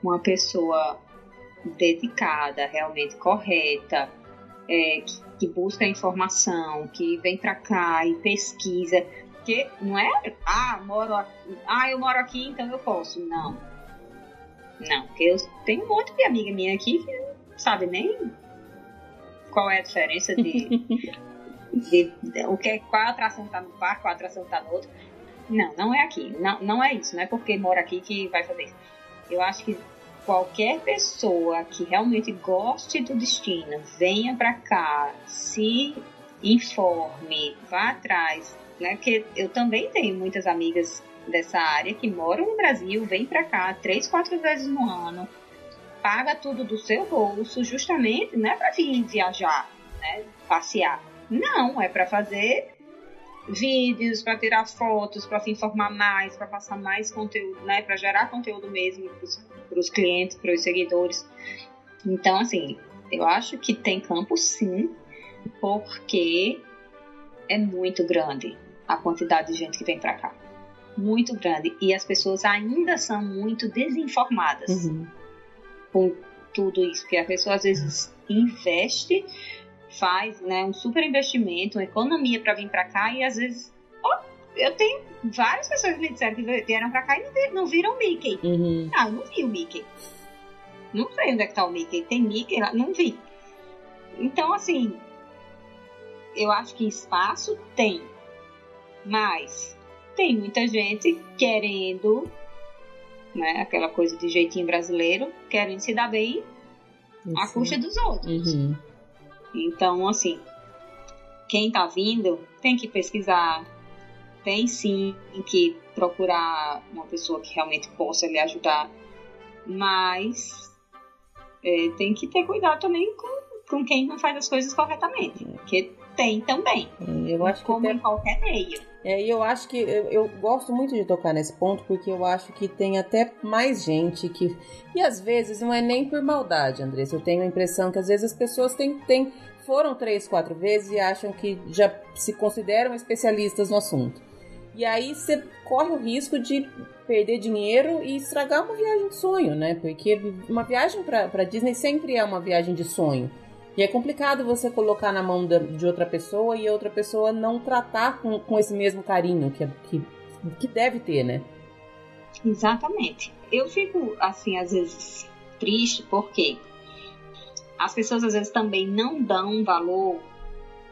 uma pessoa dedicada, realmente correta, é, que, que, busca informação, que vem para cá e pesquisa, porque não é, ah, moro aqui, ah, eu moro aqui, então eu posso. Não. Não, porque eu tenho um monte de amiga minha aqui que não sabe nem qual é a diferença de, de, de, o que, qual atração está no parque, qual atração está no outro. Não, não é aqui. Não, não é isso. Não é porque mora aqui que vai fazer isso. Eu acho que qualquer pessoa que realmente goste do destino, venha para cá, se informe, vá atrás, né? Porque eu também tenho muitas amigas dessa área que moram no Brasil, vêm para cá três, quatro vezes no ano, paga tudo do seu bolso, justamente não é para vir viajar, né? Passear. Não, é para fazer vídeos, para tirar fotos, para se informar mais, para passar mais conteúdo, né? Para gerar conteúdo mesmo para os clientes, para os seguidores. Então, assim, eu acho que tem campo sim, porque é muito grande a quantidade de gente que vem para cá. Muito grande. E as pessoas ainda são muito desinformadas uhum. com tudo isso. Porque a pessoa às vezes investe, faz né, um super investimento, uma economia para vir para cá e às vezes. Oh, eu tenho várias pessoas que me disseram que vieram para cá e não viram o Mickey. Uhum. Ah, eu não vi o Mickey. Não sei onde é que tá o Mickey. Tem Mickey lá? Não vi. Então, assim, eu acho que espaço tem. Mas tem muita gente querendo, né, aquela coisa de jeitinho brasileiro, querendo se dar bem à custa dos outros. Uhum. Então, assim, quem tá vindo tem que pesquisar, tem sim que procurar uma pessoa que realmente possa lhe ajudar, mas é, tem que ter cuidado também com, com quem não faz as coisas corretamente, porque tem também, é, eu acho como que tem... em qualquer meio. É, e eu acho que eu, eu, gosto muito de tocar nesse ponto porque eu acho que tem até mais gente que. E às vezes não é nem por maldade, Andressa. Eu tenho a impressão que às vezes as pessoas têm, têm, foram três, quatro vezes e acham que já se consideram especialistas no assunto. E aí você corre o risco de perder dinheiro e estragar uma viagem de sonho, né? Porque uma viagem para Disney sempre é uma viagem de sonho. E é complicado você colocar na mão de outra pessoa e outra pessoa não tratar com, com esse mesmo carinho que, que, que deve ter, né? Exatamente. Eu fico, assim, às vezes triste porque as pessoas às vezes também não dão valor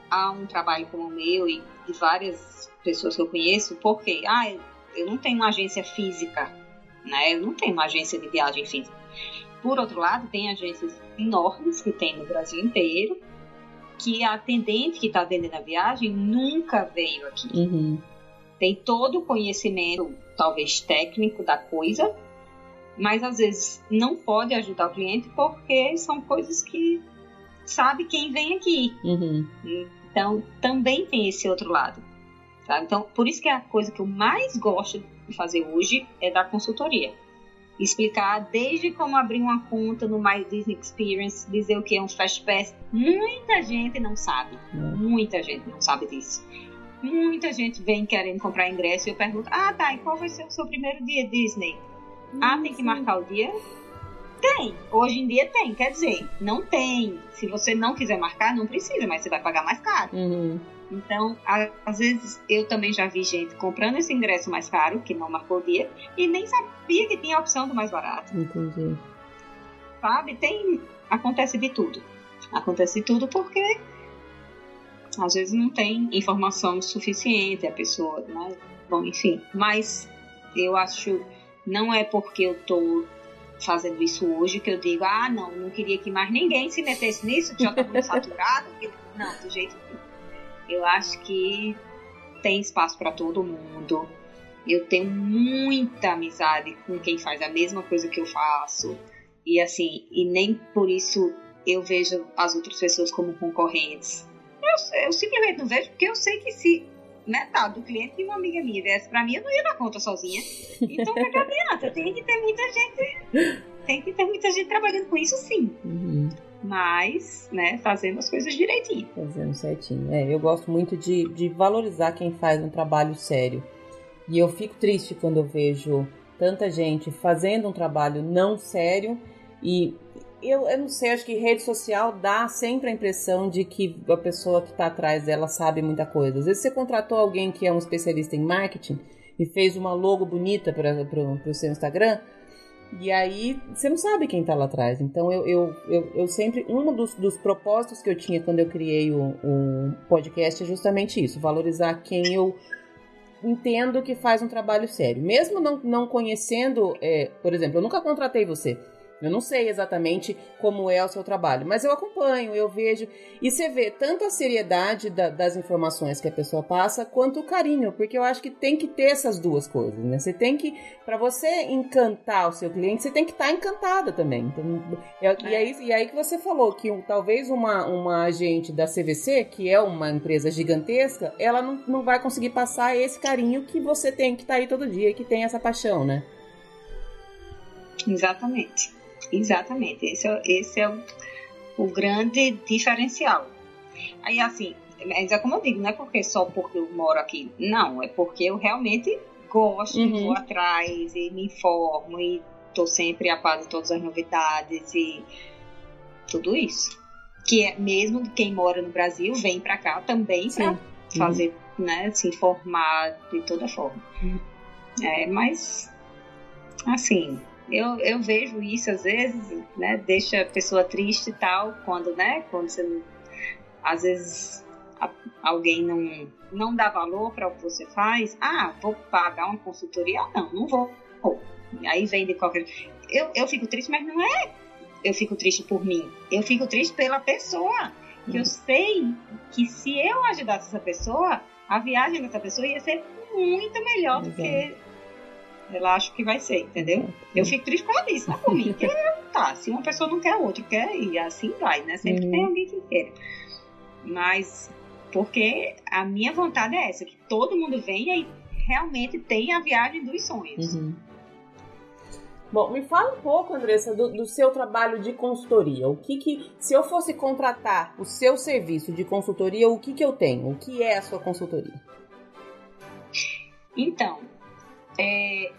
a um trabalho como o meu e de várias pessoas que eu conheço, porque ah, eu não tenho uma agência física, né? Eu não tenho uma agência de viagem física. Por outro lado, tem agências enormes que tem no Brasil inteiro, que a atendente que está vendendo a viagem nunca veio aqui. Uhum. Tem todo o conhecimento, talvez técnico da coisa, mas às vezes não pode ajudar o cliente porque são coisas que sabe quem vem aqui. Uhum. Então também tem esse outro lado. Tá? Então, por isso que a coisa que eu mais gosto de fazer hoje é dar consultoria explicar desde como abrir uma conta no My Disney Experience, dizer o que é um Fast Pass. Muita gente não sabe. Muita gente não sabe disso. Muita gente vem querendo comprar ingresso e eu pergunto: Ah, tá, e qual vai ser o seu primeiro dia Disney? Ah, tem que marcar o dia? Tem, hoje em dia tem, quer dizer, não tem. Se você não quiser marcar, não precisa, mas você vai pagar mais caro. Uhum. Então, às vezes eu também já vi gente comprando esse ingresso mais caro, que não marcou o dia, e nem sabia que tinha a opção do mais barato. Entendi. Sabe? Tem. Acontece de tudo. Acontece de tudo porque às vezes não tem informação suficiente, a pessoa, né? Bom, enfim. Mas eu acho, não é porque eu tô fazendo isso hoje que eu digo, ah, não, não queria que mais ninguém se metesse nisso, que já tá muito saturado. Não, do jeito que. Eu acho que tem espaço para todo mundo. Eu tenho muita amizade com quem faz a mesma coisa que eu faço. E assim, e nem por isso eu vejo as outras pessoas como concorrentes. Eu, eu simplesmente não vejo porque eu sei que se metade do cliente de uma amiga minha viesse para mim, eu não ia dar conta sozinha. Então, o que adianta? Tem que ter muita gente. Tem que ter muita gente trabalhando com isso, sim. Uhum. Mas, né, fazendo as coisas direitinho. Fazendo certinho. É, eu gosto muito de, de valorizar quem faz um trabalho sério. E eu fico triste quando eu vejo tanta gente fazendo um trabalho não sério e eu, eu não sei, acho que rede social dá sempre a impressão de que a pessoa que está atrás dela sabe muita coisa. Às vezes você contratou alguém que é um especialista em marketing e fez uma logo bonita para o seu Instagram, e aí você não sabe quem está lá atrás. Então eu, eu, eu, eu, sempre. Um dos, dos propósitos que eu tinha quando eu criei o, o podcast é justamente isso: valorizar quem eu entendo que faz um trabalho sério. Mesmo não, não conhecendo, é, por exemplo, eu nunca contratei você. Eu não sei exatamente como é o seu trabalho, mas eu acompanho, eu vejo. E você vê tanto a seriedade da, das informações que a pessoa passa, quanto o carinho, porque eu acho que tem que ter essas duas coisas, né? Você tem que, para você encantar o seu cliente, você tem que estar tá encantada também. Então, é, e, aí, e aí que você falou que talvez uma, uma agente da CVC, que é uma empresa gigantesca, ela não, não vai conseguir passar esse carinho que você tem que estar tá aí todo dia, que tem essa paixão, né? Exatamente. Exatamente, esse é, esse é o, o grande diferencial. Aí, assim, mas é como eu digo, não é porque só porque eu moro aqui, não, é porque eu realmente gosto, uhum. vou atrás e me informo e estou sempre a par de todas as novidades e tudo isso. Que é mesmo quem mora no Brasil vem para cá também para fazer, uhum. né, se informar de toda forma. Uhum. É, mas assim, eu, eu vejo isso às vezes, né? Deixa a pessoa triste e tal, quando, né? Quando você, às vezes a, alguém não, não dá valor para o que você faz. Ah, vou pagar uma consultoria? Não, não vou. Aí vem de qualquer. Eu, eu fico triste, mas não é eu fico triste por mim. Eu fico triste pela pessoa. Que eu uhum. sei que se eu ajudasse essa pessoa, a viagem dessa pessoa ia ser muito melhor do que ela acha que vai ser, entendeu? Eu fico triste por causa disso, não é por mim. Porque, tá, se uma pessoa não quer, outra quer, e assim vai, né? Sempre uhum. tem alguém que quer. Mas, porque a minha vontade é essa, que todo mundo venha e realmente tenha a viagem dos sonhos. Uhum. Bom, me fala um pouco, Andressa, do, do, seu trabalho de consultoria. O que que, se eu fosse contratar o seu serviço de consultoria, o que que eu tenho? O que é a sua consultoria? Então, é,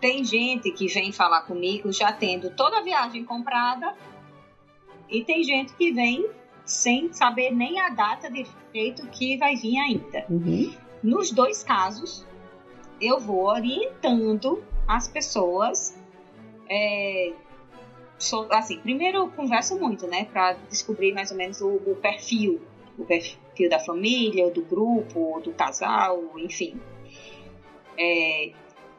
tem gente que vem falar comigo já tendo toda a viagem comprada e tem gente que vem sem saber nem a data de feito que vai vir ainda. Uhum. Nos dois casos, eu vou orientando as pessoas. É, assim, primeiro eu converso muito, né, para descobrir mais ou menos o, o perfil, o perfil da família, do grupo, do casal, enfim. É,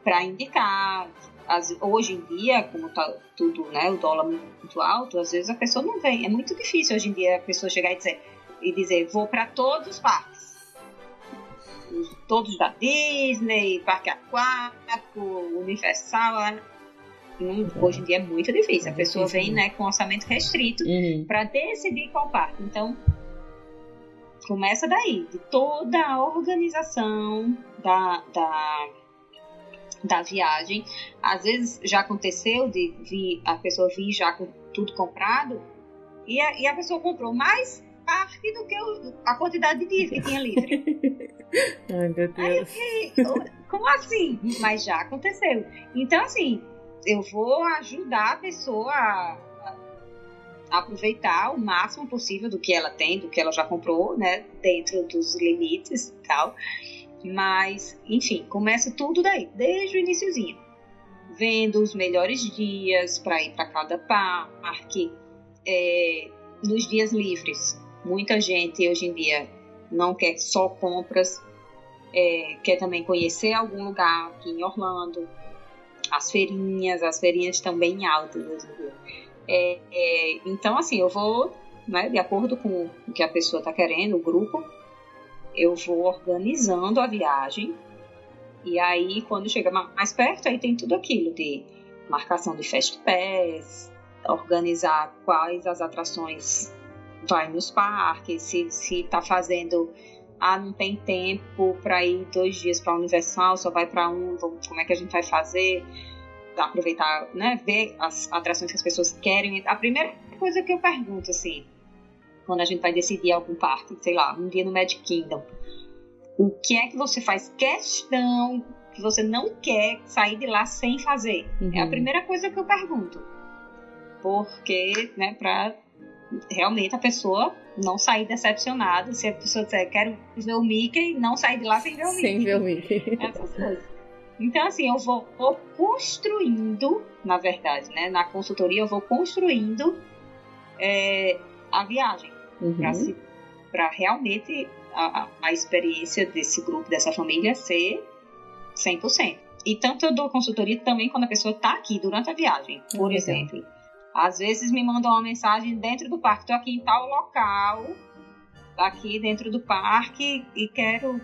para indicar. As, hoje em dia, como tá tudo, né, o dólar muito alto, às vezes a pessoa não vem. É muito difícil hoje em dia a pessoa chegar e dizer, e dizer vou para todos os parques. Todos da Disney, Parque Aquático, Universal. Hoje em dia é muito difícil. A pessoa vem né, com orçamento restrito uhum. para decidir qual parque. Então, começa daí, de toda a organização da, da da viagem. Às vezes já aconteceu de vir, a pessoa vir já com tudo comprado e a, e a pessoa comprou mais parte do que o, a quantidade de dias que tinha livre. Ai, meu Deus. Aí, como assim? Mas já aconteceu. Então, assim, eu vou ajudar a pessoa a, a aproveitar o máximo possível do que ela tem, do que ela já comprou, né? Dentro dos limites e tal. Mas, enfim, começa tudo daí, desde o iníciozinho. Vendo os melhores dias para ir para cada parque, é, nos dias livres. Muita gente hoje em dia não quer só compras, é, quer também conhecer algum lugar aqui em Orlando, as feirinhas, as feirinhas também altas É, é, então, assim, eu vou, né, de acordo com o que a pessoa está querendo, o grupo, eu vou organizando a viagem. E aí, quando chega mais perto, aí tem tudo aquilo de marcação de Fast Pass, organizar quais as atrações vai nos parques, se, se tá fazendo ah, não tem tempo para ir dois dias para Universal, só vai para um, como é que a gente vai fazer? Aproveitar, né, ver as atrações que as pessoas querem. A primeira coisa que eu pergunto, assim, quando a gente vai decidir algum parque, sei lá, um dia no Magic Kingdom, o que é que você faz questão que você não quer sair de lá sem fazer? Uhum. É a uhum. primeira coisa que eu pergunto. Porque, né, para realmente a pessoa não sair decepcionada. Se a pessoa disser, quero ver o Mickey, não sair de lá sem ver o Mickey. Sem ver o Mickey. Essas coisas. Então, assim, eu vou, vou, construindo, na verdade, né? Na consultoria, eu vou construindo é, a viagem. Uhum. Para realmente a, a experiência desse grupo, dessa família ser 100%. E tanto eu dou consultoria também quando a pessoa está aqui durante a viagem, por exemplo. Às vezes me mandam uma mensagem dentro do parque, estou aqui em tal local, aqui dentro do parque e quero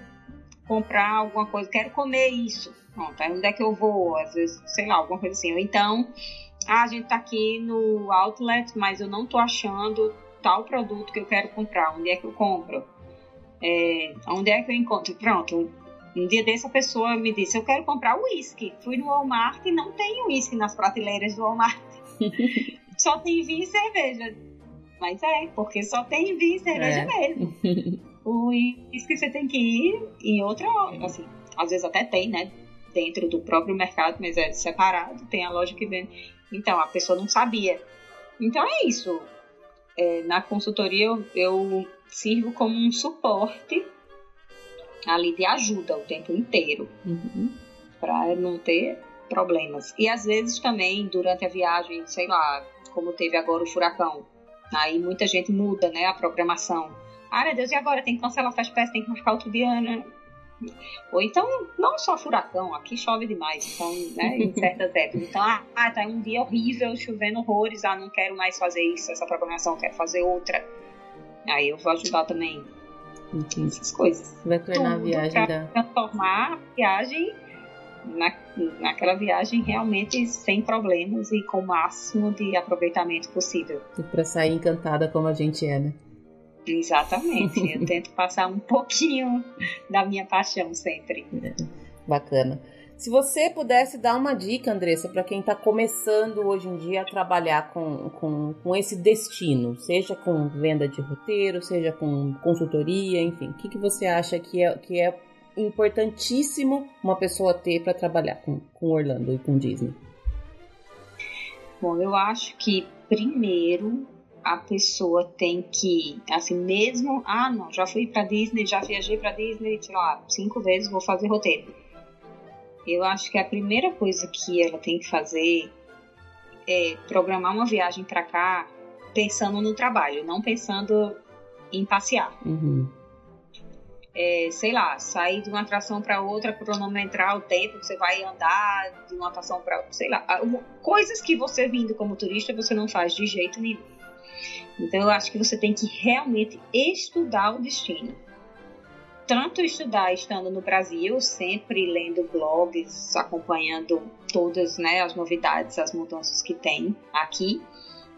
comprar alguma coisa, quero comer isso. Pronto, aí onde é que eu vou? Às vezes, sei lá, alguma coisa assim. Ou então, ah, a gente tá aqui no outlet, mas eu não tô achando tal produto que eu quero comprar. Onde é que eu compro? É, onde é que eu encontro? Pronto, um dia dessa pessoa me disse, eu quero comprar uísque. Fui no Walmart e não tem uísque nas prateleiras do Walmart. só tem vinho e cerveja. Mas é, porque só tem vinho e cerveja é. mesmo. o que você tem que ir em outra assim, às vezes até tem, né? Dentro do próprio mercado, mas é separado, tem a loja que vende. Então, a pessoa não sabia. Então é isso. É, na consultoria eu, eu sirvo como um suporte ali de ajuda o tempo inteiro. Uhum. Para não ter problemas. E às vezes também, durante a viagem, sei lá, como teve agora o furacão. Aí muita gente muda, né, a programação. Ah, meu Deus, e agora? Tem que cancelar a festa, tem que marcar outro dia, né? Ou então, não só furacão, aqui chove demais, então, né, em certas épocas. Então, ah, tá um dia horrível, chovendo horrores, ah, não quero mais fazer isso, essa programação, quero fazer outra. Aí eu vou ajudar também. Enfim, essas coisas. Vai tornar Tudo a viagem da... transformar a viagem na, naquela viagem realmente sem problemas e com o máximo de aproveitamento possível. E para sair encantada como a gente é, né? Exatamente. Eu tento passar um pouquinho da minha paixão sempre. É, bacana. Se você pudesse dar uma dica, Andressa, para quem está começando hoje em dia a trabalhar com, com, com, esse destino, seja com venda de roteiro, seja com consultoria, enfim, o que, que você acha que é, que é importantíssimo uma pessoa ter para trabalhar com, com Orlando e com Disney? Bom, eu acho que primeiro a pessoa tem que, assim, mesmo, ah, não, já fui para Disney, já viajei para Disney, sei lá, cinco vezes, vou fazer roteiro. Eu acho que a primeira coisa que ela tem que fazer é programar uma viagem para cá pensando no trabalho, não pensando em passear. Uhum é, sei lá, sair de uma atração para outra, cronometrar o tempo que você vai andar de uma atração para sei lá, coisas que você vindo como turista você não faz de jeito nenhum. Então eu acho que você tem que realmente estudar o destino. Tanto estudar estando no Brasil, sempre lendo blogs, acompanhando todas né, as novidades, as mudanças que tem aqui,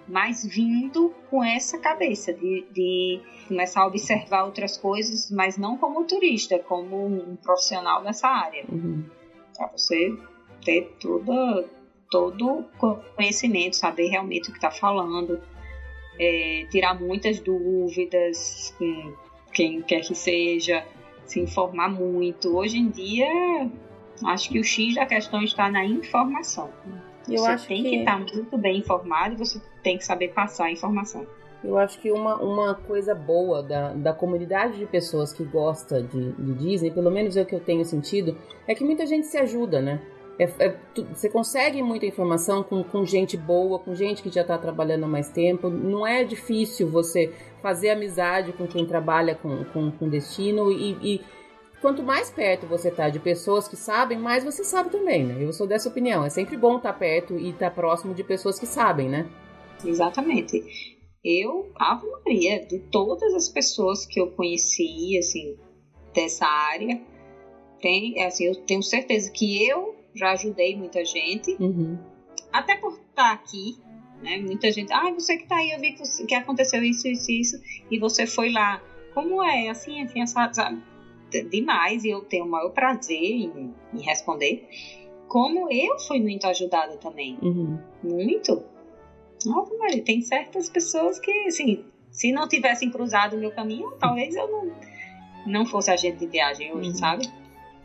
mas vindo com essa cabeça de, de começar a observar outras coisas, mas não como turista, como um profissional nessa área. Uhum. Para você ter todo, todo conhecimento, saber realmente o que está falando, é, tirar muitas dúvidas com quem quer que seja, se informar muito. Hoje em dia, acho que o X da questão está na informação. Eu você acho tem que estar que tá muito bem informado e você tem que saber passar a informação. Eu acho que uma, uma coisa boa da, da comunidade de pessoas que gosta de, de Disney, pelo menos é o que eu tenho sentido, é que muita gente se ajuda, né? É, é, tu, você consegue muita informação com, com gente boa, com gente que já está trabalhando há mais tempo. Não é difícil você fazer amizade com quem trabalha com, com, com destino e, e quanto mais perto você tá de pessoas que sabem, mais você sabe também, né? Eu sou dessa opinião. É sempre bom estar tá perto e estar tá próximo de pessoas que sabem, né? Exatamente. Eu, Ave Maria, de todas as pessoas que eu conheci, assim, dessa área, tem, assim, eu tenho certeza que eu já ajudei muita gente, uhum. até por estar aqui, né? Muita gente, ah, você que tá aí, eu vi que, que aconteceu isso, isso, isso, e você foi lá. Como é, assim, assim, sabe? Demais, e eu tenho o maior prazer em, em responder. Como eu fui muito ajudada também. Uhum. Muito. Nossa, Maria, tem certas pessoas que, assim, se não tivessem cruzado o meu caminho, talvez eu não, não fosse agente de viagem hoje, uhum. sabe?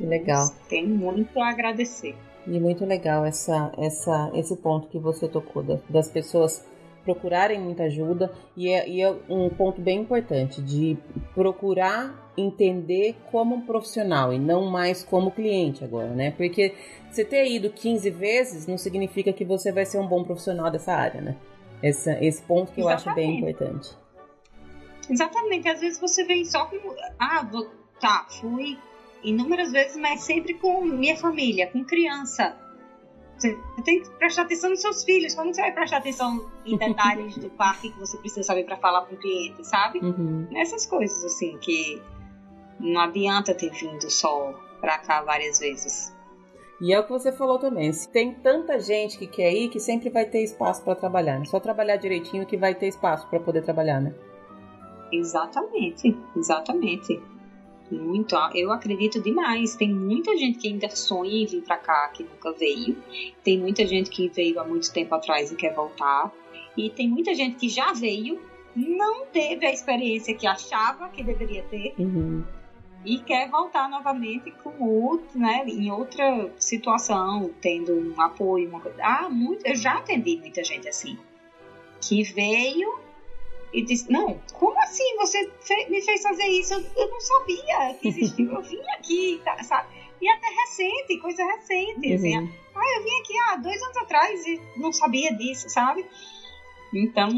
Legal. Tem muito a agradecer. E muito legal essa, essa, esse ponto que você tocou, das pessoas procurarem muita ajuda. E é, e é um ponto bem importante, de procurar entender como um profissional e não mais como cliente agora, né? Porque você ter ido 15 vezes não significa que você vai ser um bom profissional dessa área, né? Esse, esse ponto que Exatamente. eu acho bem importante. Exatamente. Às vezes você vem só com. Ah, vou... tá, fui inúmeras vezes, mas sempre com minha família, com criança. Você tem que prestar atenção nos seus filhos. Como você vai prestar atenção em detalhes do parque que você precisa saber para falar com o cliente, sabe? Uhum. Nessas coisas, assim, que não adianta ter vindo só pra cá várias vezes. E é o que você falou também. Tem tanta gente que quer ir que sempre vai ter espaço para trabalhar. Né? Só trabalhar direitinho que vai ter espaço para poder trabalhar, né? Exatamente, exatamente. Muito, eu acredito demais. Tem muita gente que ainda sonha em vir para cá que nunca veio. Tem muita gente que veio há muito tempo atrás e quer voltar. E tem muita gente que já veio, não teve a experiência que achava que deveria ter. Uhum. E quer voltar novamente com outro, né, em outra situação, tendo um apoio, uma coisa. Ah, muito, eu já atendi muita gente assim, que veio e disse: Não, como assim você me fez fazer isso? Eu, eu não sabia que existia. eu vim aqui, tá, sabe? E até recente, coisa recente. Uhum. Assim, ah, eu vim aqui há dois anos atrás e não sabia disso, sabe? Então,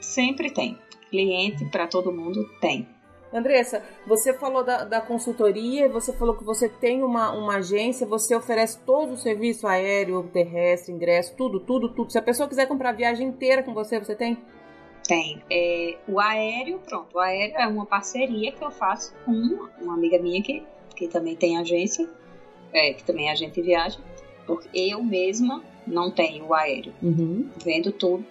sempre tem. Cliente para todo mundo tem. Andressa, você falou da, da, consultoria, você falou que você tem uma, uma agência, você oferece todo o serviço aéreo, terrestre, ingresso, tudo, tudo, tudo. Se a pessoa quiser comprar a viagem inteira com você, você tem? Tem. É, o aéreo, pronto, o aéreo é uma parceria que eu faço com uma amiga minha que, que também tem agência, é, que também é agente de viagem, porque eu mesma não tenho o aéreo. Uhum. Vendo tudo,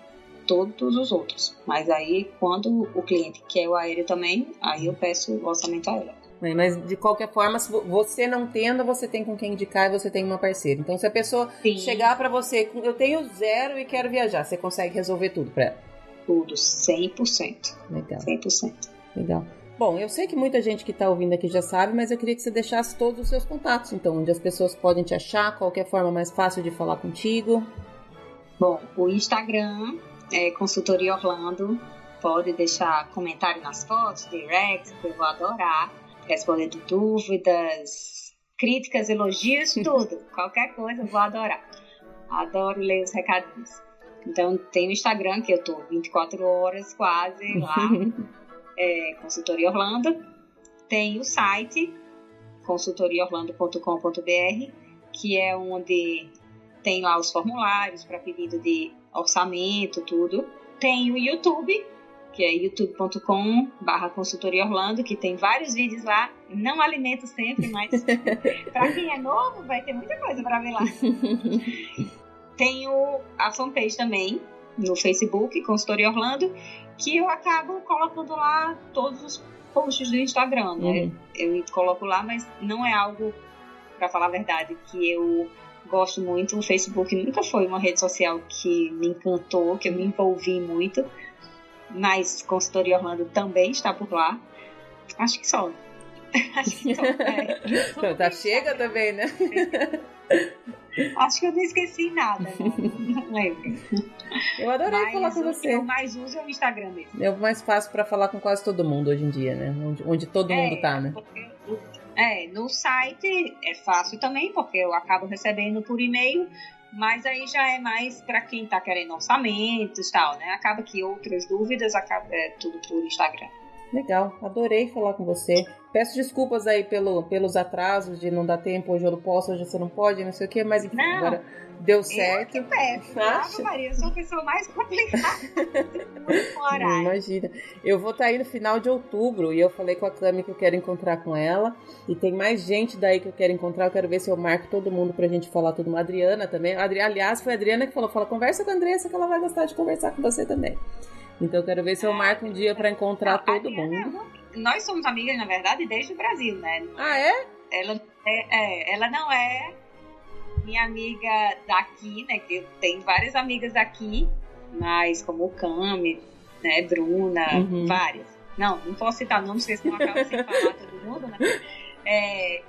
todos os outros. Mas aí, quando o cliente quer o aéreo também, aí eu peço o orçamento a ela. Mas de qualquer forma, se você não tendo, você tem com quem indicar e você tem uma parceira. Então, se a pessoa Sim. chegar para você, eu tenho zero e quero viajar, você consegue resolver tudo para ela tudo, 100%. Legal. 100%. Legal. Bom, eu sei que muita gente que está ouvindo aqui já sabe, mas eu queria que você deixasse todos os seus contatos, então, onde as pessoas podem te achar, qualquer forma mais fácil de falar contigo. Bom, o Instagram é Consultoria Orlando. Pode deixar comentário nas fotos, direct, que eu vou adorar. Responder dúvidas, críticas, elogios, tudo. Qualquer coisa, eu vou adorar. Adoro ler os recadinhos. Então tem o Instagram, que eu tô 24 horas quase lá, é, Consultoria Orlando. Tem o site, consultoriaorlando.com.br, que é onde tem lá os formulários para pedido de orçamento, tudo. Tem o YouTube, que é youtube.com barra consultoria Orlando, que tem vários vídeos lá. Não alimento sempre, mas para quem é novo vai ter muita coisa para ver lá. Tenho a fanpage também no Facebook, Consultoria Orlando, que eu acabo colocando lá todos os posts do Instagram, né? Uhum. Eu coloco lá, mas não é algo, para falar a verdade, que eu gosto muito. O Facebook nunca foi uma rede social que me encantou, que eu me envolvi muito. Mas Consultoria Orlando também está por lá. Acho que só. Acho que só. É. tá chega também, né? Acho que eu não esqueci nada, não, não lembro. Eu adorei Mas falar com você. O que eu mais uso é o Instagram mesmo. É o mais fácil para falar com quase todo mundo hoje em dia, né? Onde, onde todo é, mundo tá, né? Porque, É, no site é fácil também, porque eu acabo recebendo por e-mail, mas aí já é mais para quem está querendo orçamentos e tal, né? Acaba que outras dúvidas acaba é tudo por Instagram. Legal, adorei falar com você. Peço desculpas aí pelo, pelos atrasos de não dar tempo, hoje eu não posso, hoje você não pode, não sei o que, mas enfim, não, agora deu certo. Eu que peço, Ave Maria, eu sou a pessoa mais complicada do Imagina. Eu vou estar tá aí no final de outubro e eu falei com a Cami que eu quero encontrar com ela. E tem mais gente daí que eu quero encontrar. Eu quero ver se eu marco todo mundo pra gente falar tudo. Uma Adriana também. Adri... Aliás, foi a Adriana que falou: fala, conversa com a Andressa que ela vai gostar de conversar com você também. Então eu quero ver se eu marco um dia para encontrar todo mundo. Nós somos amigas, na verdade, desde o Brasil, né? Ah, é? Ela, é, é, ela não é minha amiga daqui, né? Que eu tenho várias amigas daqui, mas como Cami, né? Bruna, uhum. várias. Não, não posso citar nomes, porque senão acaba sem falar todo mundo, né? É,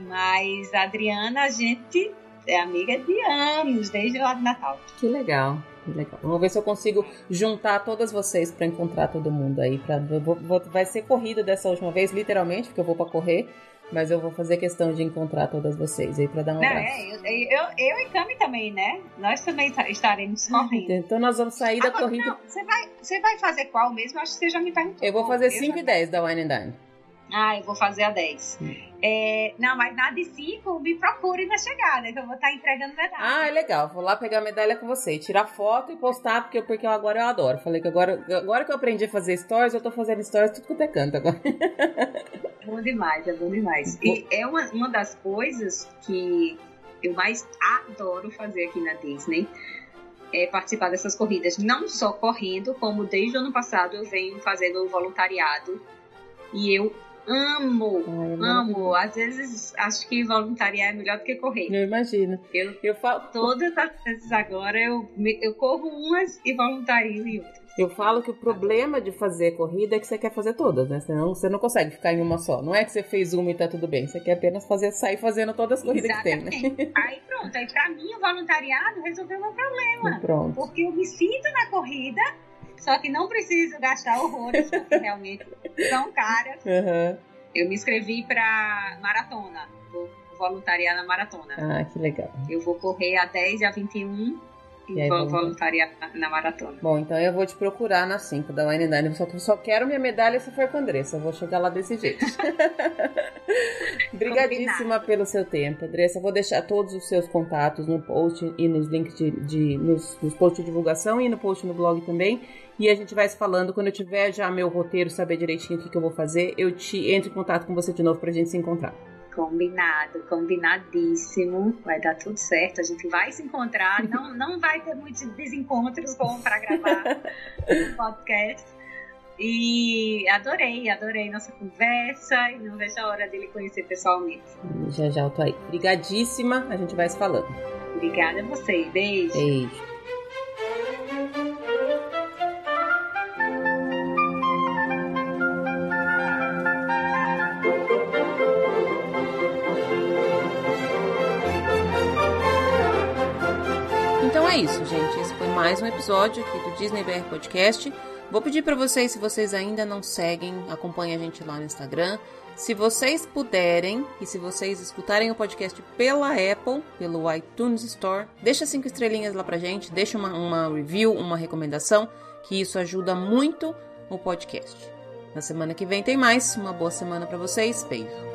mas a Adriana, a gente é amiga de anos, desde lá de Natal. Que legal. Legal. Vamos ver se eu consigo juntar todas vocês para encontrar todo mundo aí. Pra, vou, vou, vai ser corrida dessa última vez, literalmente, porque eu vou para correr. Mas eu vou fazer questão de encontrar todas vocês aí para dar um Não, abraço. É, eu, eu, eu, e Cami também, né? Nós também estaremos correndo. Então nós vamos sair da corrida. Não, você vai, você vai fazer qual mesmo? Acho que você já me perguntou. Eu vou fazer 5 e 10 da Wine and Dine. Ah, eu vou fazer a 10. Hum. É, não, mas na de 5, me procure na chegada, que eu vou estar tá entregando medalha. Ah, é legal. Vou lá pegar a medalha com você. Tirar foto e postar, porque, porque agora eu adoro. Falei que agora, agora que eu aprendi a fazer stories, eu tô fazendo stories tudo quanto é canto agora. Bom demais, é bom demais. E é uma, uma das coisas que eu mais adoro fazer aqui na Disney. É participar dessas corridas, não só correndo, como desde o ano passado eu venho fazendo voluntariado e eu amo, Ai, amo. Às vezes acho que voluntariar é melhor do que correr. Eu imagino. Eu, eu falo todas as vezes agora eu, eu corro umas e voluntario em outras. Eu falo que o problema de fazer corrida é que você quer fazer todas, né? Senão você não consegue ficar em uma só. Não é que você fez uma e tá tudo bem. Você quer apenas fazer, sair fazendo todas as corridas Exatamente. que tem, né? Aí pronto. Aí pra mim o voluntariado resolveu o meu problema. Pronto. Porque eu me sinto na corrida só que não preciso gastar horrores, porque realmente são caras. Uhum. Eu me inscrevi para maratona, vou voluntariar na maratona. Ah, que legal. Eu vou correr a 10 e a 21 e, vou voluntariar na, na, maratona. Bom, então eu vou te procurar na 5 da Wine Dine. Só, só quero minha medalha se for com a Andressa. Eu vou chegar lá desse jeito. Obrigadíssima pelo seu tempo, Andressa. Vou deixar todos os seus contatos no post e nos links de, de nos, nos posts de divulgação e no post no blog também. E a gente vai se falando. Quando eu tiver já meu roteiro, saber direitinho o que, que eu vou fazer, eu te entro em contato com você de novo pra gente se encontrar. Combinado, combinadíssimo. Vai dar tudo certo. A gente vai se encontrar. Não, não vai ter muitos desencontros para gravar o podcast. E adorei, adorei nossa conversa e não vejo a hora dele conhecer pessoalmente. Já já eu tô aí. Obrigadíssima, a gente vai se falando. Obrigada a você. Beijo. Beijo. Isso, gente. Esse foi mais um episódio aqui do Disney BR Podcast. Vou pedir para vocês, se vocês ainda não seguem, acompanhem a gente lá no Instagram. Se vocês puderem e se vocês escutarem o podcast pela Apple, pelo iTunes Store, deixa cinco estrelinhas lá pra gente, deixa uma, uma review, uma recomendação, que isso ajuda muito o podcast. Na semana que vem tem mais. Uma boa semana para vocês. Beijo.